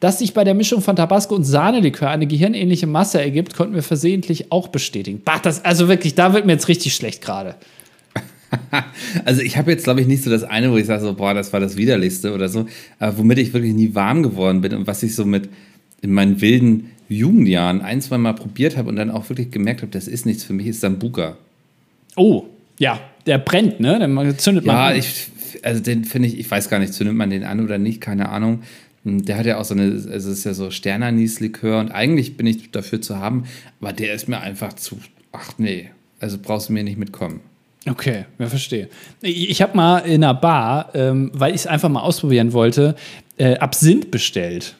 dass sich bei der Mischung von Tabasco und Sahnelikör eine gehirnähnliche Masse ergibt, konnten wir versehentlich auch bestätigen. Bah, das, also wirklich, da wird mir jetzt richtig schlecht gerade. Also ich habe jetzt, glaube ich, nicht so das eine, wo ich sage, so, boah, das war das Widerlichste oder so, aber womit ich wirklich nie warm geworden bin und was ich so mit in meinen wilden Jugendjahren ein, zwei Mal probiert habe und dann auch wirklich gemerkt habe, das ist nichts für mich, ist Sambuka. Oh, ja, der brennt, ne? Dann zündet man Ja, an. ich, also den finde ich, ich weiß gar nicht, zündet man den an oder nicht, keine Ahnung. Der hat ja auch so eine, also es ist ja so Sternanis-Likör und eigentlich bin ich dafür zu haben, aber der ist mir einfach zu, ach nee, also brauchst du mir nicht mitkommen. Okay, ja, verstehe. Ich habe mal in einer Bar, ähm, weil ich es einfach mal ausprobieren wollte, äh, Absinth bestellt.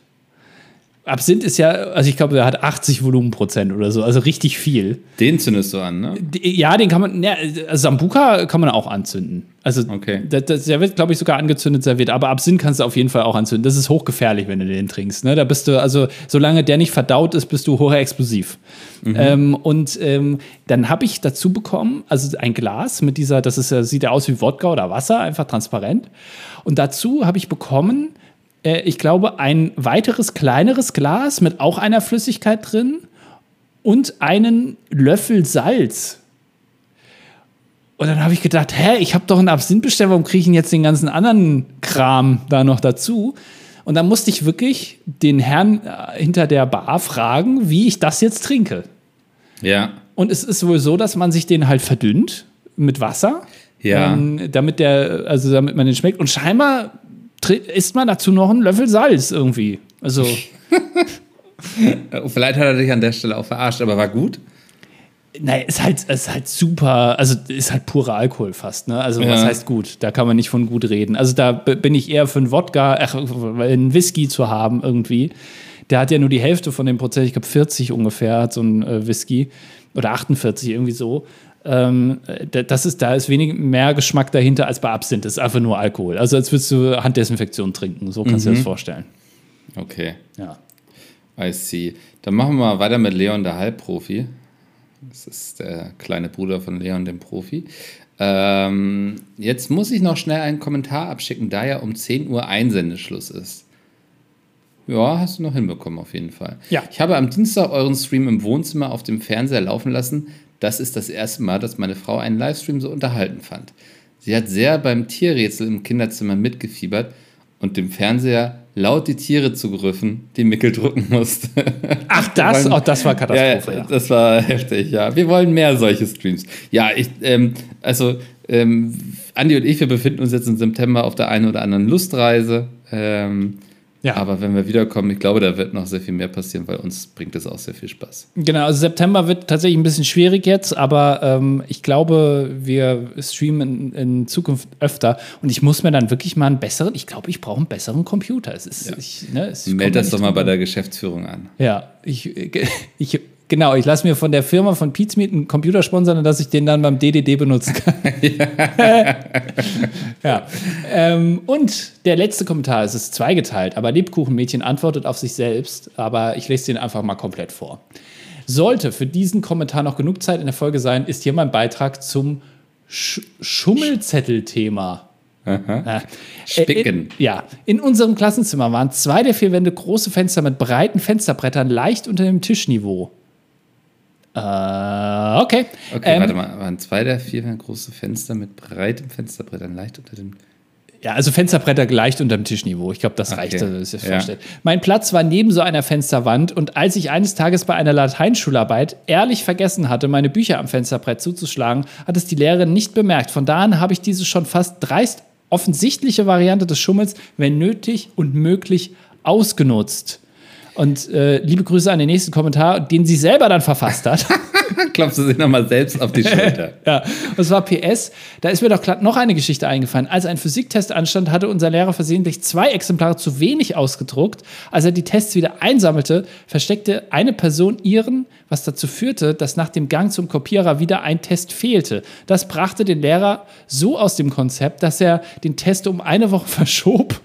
Absinth ist ja, also ich glaube, der hat 80 Volumenprozent oder so, also richtig viel. Den zündest du an, ne? Ja, den kann man, ja, also Sambuka kann man auch anzünden. Also okay. der, der wird, glaube ich, sogar angezündet serviert, aber Absinth kannst du auf jeden Fall auch anzünden. Das ist hochgefährlich, wenn du den trinkst. Ne? Da bist du, also solange der nicht verdaut ist, bist du hochexplosiv. Mhm. Ähm, und ähm, dann habe ich dazu bekommen, also ein Glas mit dieser, das ist, sieht ja aus wie Wodka oder Wasser, einfach transparent. Und dazu habe ich bekommen, äh, ich glaube, ein weiteres kleineres Glas mit auch einer Flüssigkeit drin und einen Löffel Salz. Und dann habe ich gedacht, hä, ich habe doch einen Absinth bestellt, warum kriege ich denn jetzt den ganzen anderen Kram da noch dazu? Und dann musste ich wirklich den Herrn äh, hinter der Bar fragen, wie ich das jetzt trinke. Ja. Und es ist wohl so, dass man sich den halt verdünnt mit Wasser. Ja. Ähm, damit der, also damit man den schmeckt. Und scheinbar isst man dazu noch einen Löffel Salz irgendwie. Also. Vielleicht hat er dich an der Stelle auch verarscht, aber war gut. Naja, ist halt, ist halt super, also ist halt purer Alkohol fast, ne? Also, ja. was heißt gut? Da kann man nicht von gut reden. Also, da bin ich eher für einen Wodka, ach, einen Whisky zu haben irgendwie. Der hat ja nur die Hälfte von dem Prozent, ich glaube 40 ungefähr, hat so ein äh, Whisky. Oder 48, irgendwie so. Ähm, das ist, da ist wenig mehr Geschmack dahinter als bei Absinth. Das ist einfach nur Alkohol. Also als würdest du Handdesinfektion trinken. So kannst mhm. du dir das vorstellen. Okay. Ja. I see. Dann machen wir mal weiter mit Leon, der Halbprofi. Das ist der kleine Bruder von Leon, dem Profi. Ähm, jetzt muss ich noch schnell einen Kommentar abschicken, da ja um 10 Uhr Einsendeschluss ist. Ja, hast du noch hinbekommen, auf jeden Fall. Ja. Ich habe am Dienstag euren Stream im Wohnzimmer auf dem Fernseher laufen lassen. Das ist das erste Mal, dass meine Frau einen Livestream so unterhalten fand. Sie hat sehr beim Tierrätsel im Kinderzimmer mitgefiebert und dem Fernseher laut die Tiere zugerufen, die Mickel drucken musste. Ach, das? Wollen, oh, das war Katastrophe. Ja, ja, das war heftig, ja. Wir wollen mehr solche Streams. Ja, ich, ähm, also, ähm, Andi und ich, wir befinden uns jetzt im September auf der einen oder anderen Lustreise. Ähm, ja. Aber wenn wir wiederkommen, ich glaube, da wird noch sehr viel mehr passieren, weil uns bringt es auch sehr viel Spaß. Genau, also September wird tatsächlich ein bisschen schwierig jetzt, aber ähm, ich glaube, wir streamen in, in, Zukunft öfter und ich muss mir dann wirklich mal einen besseren, ich glaube, ich brauche einen besseren Computer. Es ist, ja. ich, ne, es Meld das doch mal bei der Geschäftsführung an. Ja, ich, ich Genau, ich lasse mir von der Firma von Pizmeet einen Computer sponsern, dass ich den dann beim DDD benutzen kann. ja. Ähm, und der letzte Kommentar, es ist zweigeteilt, aber Lebkuchenmädchen antwortet auf sich selbst, aber ich lese den einfach mal komplett vor. Sollte für diesen Kommentar noch genug Zeit in der Folge sein, ist hier mein Beitrag zum Sch Schummelzettel-Thema. Aha. Spicken. Äh, ja, in unserem Klassenzimmer waren zwei der vier Wände große Fenster mit breiten Fensterbrettern leicht unter dem Tischniveau. Äh, okay. Okay, ähm, warte mal. Waren zwei der vier große Fenster mit breitem Fensterbrettern leicht unter dem. Ja, also Fensterbretter leicht unter dem Tischniveau. Ich glaube, das okay. reicht, das ist ja. Mein Platz war neben so einer Fensterwand und als ich eines Tages bei einer Lateinschularbeit ehrlich vergessen hatte, meine Bücher am Fensterbrett zuzuschlagen, hat es die Lehrerin nicht bemerkt. Von da an habe ich diese schon fast dreist offensichtliche Variante des Schummels, wenn nötig und möglich, ausgenutzt. Und äh, liebe Grüße an den nächsten Kommentar, den sie selber dann verfasst hat. Klopfst du sich nochmal selbst auf die Schulter. ja, das war PS. Da ist mir doch noch eine Geschichte eingefallen. Als ein Physiktest anstand, hatte unser Lehrer versehentlich zwei Exemplare zu wenig ausgedruckt. Als er die Tests wieder einsammelte, versteckte eine Person ihren, was dazu führte, dass nach dem Gang zum Kopierer wieder ein Test fehlte. Das brachte den Lehrer so aus dem Konzept, dass er den Test um eine Woche verschob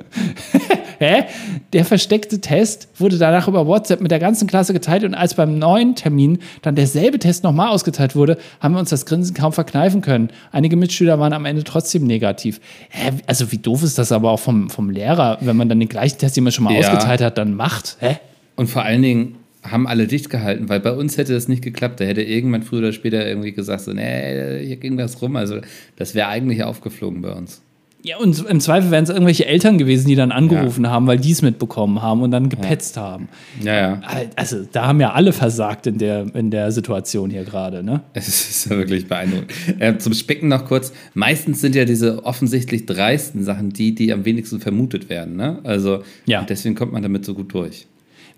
Hä? Der versteckte Test wurde danach über WhatsApp mit der ganzen Klasse geteilt und als beim neuen Termin dann derselbe Test nochmal ausgeteilt wurde, haben wir uns das Grinsen kaum verkneifen können. Einige Mitschüler waren am Ende trotzdem negativ. Hä? Also wie doof ist das aber auch vom, vom Lehrer, wenn man dann den gleichen Test, den man schon mal ja. ausgeteilt hat, dann macht? Hä? Und vor allen Dingen haben alle dicht gehalten, weil bei uns hätte das nicht geklappt. Da hätte irgendwann früher oder später irgendwie gesagt, so, nee, hier ging was rum. Also das wäre eigentlich aufgeflogen bei uns. Ja, und im Zweifel wären es irgendwelche Eltern gewesen, die dann angerufen ja. haben, weil die es mitbekommen haben und dann gepetzt ja. haben. Ja, ja. Also, da haben ja alle versagt in der, in der Situation hier gerade, ne? Es ist ja wirklich beeindruckend. Äh, zum Spicken noch kurz. Meistens sind ja diese offensichtlich dreisten Sachen die, die am wenigsten vermutet werden, ne? Also, ja. deswegen kommt man damit so gut durch.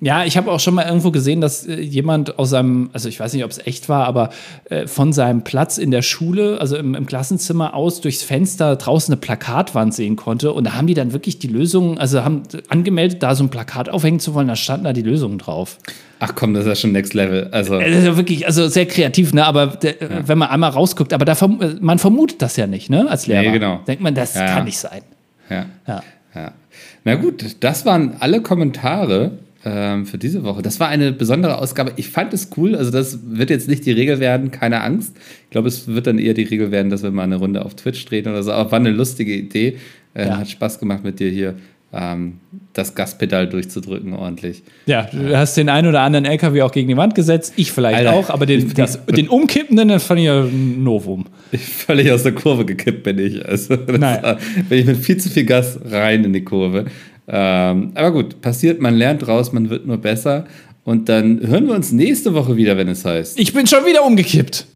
Ja, ich habe auch schon mal irgendwo gesehen, dass äh, jemand aus seinem, also ich weiß nicht, ob es echt war, aber äh, von seinem Platz in der Schule, also im, im, Klassenzimmer aus, durchs Fenster draußen eine Plakatwand sehen konnte. Und da haben die dann wirklich die Lösungen, also haben angemeldet, da so ein Plakat aufhängen zu wollen, da standen da die Lösungen drauf. Ach komm, das ist ja schon Next Level. Also das ist ja wirklich, also sehr kreativ, ne? Aber der, ja. wenn man einmal rausguckt, aber da, man vermutet das ja nicht, ne? Als Lehrer. Nee, genau. Denkt man, das ja, kann nicht sein. Ja. ja. ja. Na gut, das waren alle Kommentare ähm, für diese Woche. Das war eine besondere Ausgabe. Ich fand es cool. Also, das wird jetzt nicht die Regel werden, keine Angst. Ich glaube, es wird dann eher die Regel werden, dass wir mal eine Runde auf Twitch drehen oder so. Aber war eine lustige Idee. Äh, ja. Hat Spaß gemacht mit dir hier ähm, das Gaspedal durchzudrücken ordentlich. Ja, du hast den einen oder anderen LKW auch gegen die Wand gesetzt. Ich vielleicht Alter, auch, aber den, das, den umkippenden, das fand ich ja ein Novum. Ich völlig aus der Kurve gekippt bin ich. Also, naja. bin ich mit viel zu viel Gas rein in die Kurve. Ähm, aber gut, passiert, man lernt draus, man wird nur besser. Und dann hören wir uns nächste Woche wieder, wenn es heißt. Ich bin schon wieder umgekippt.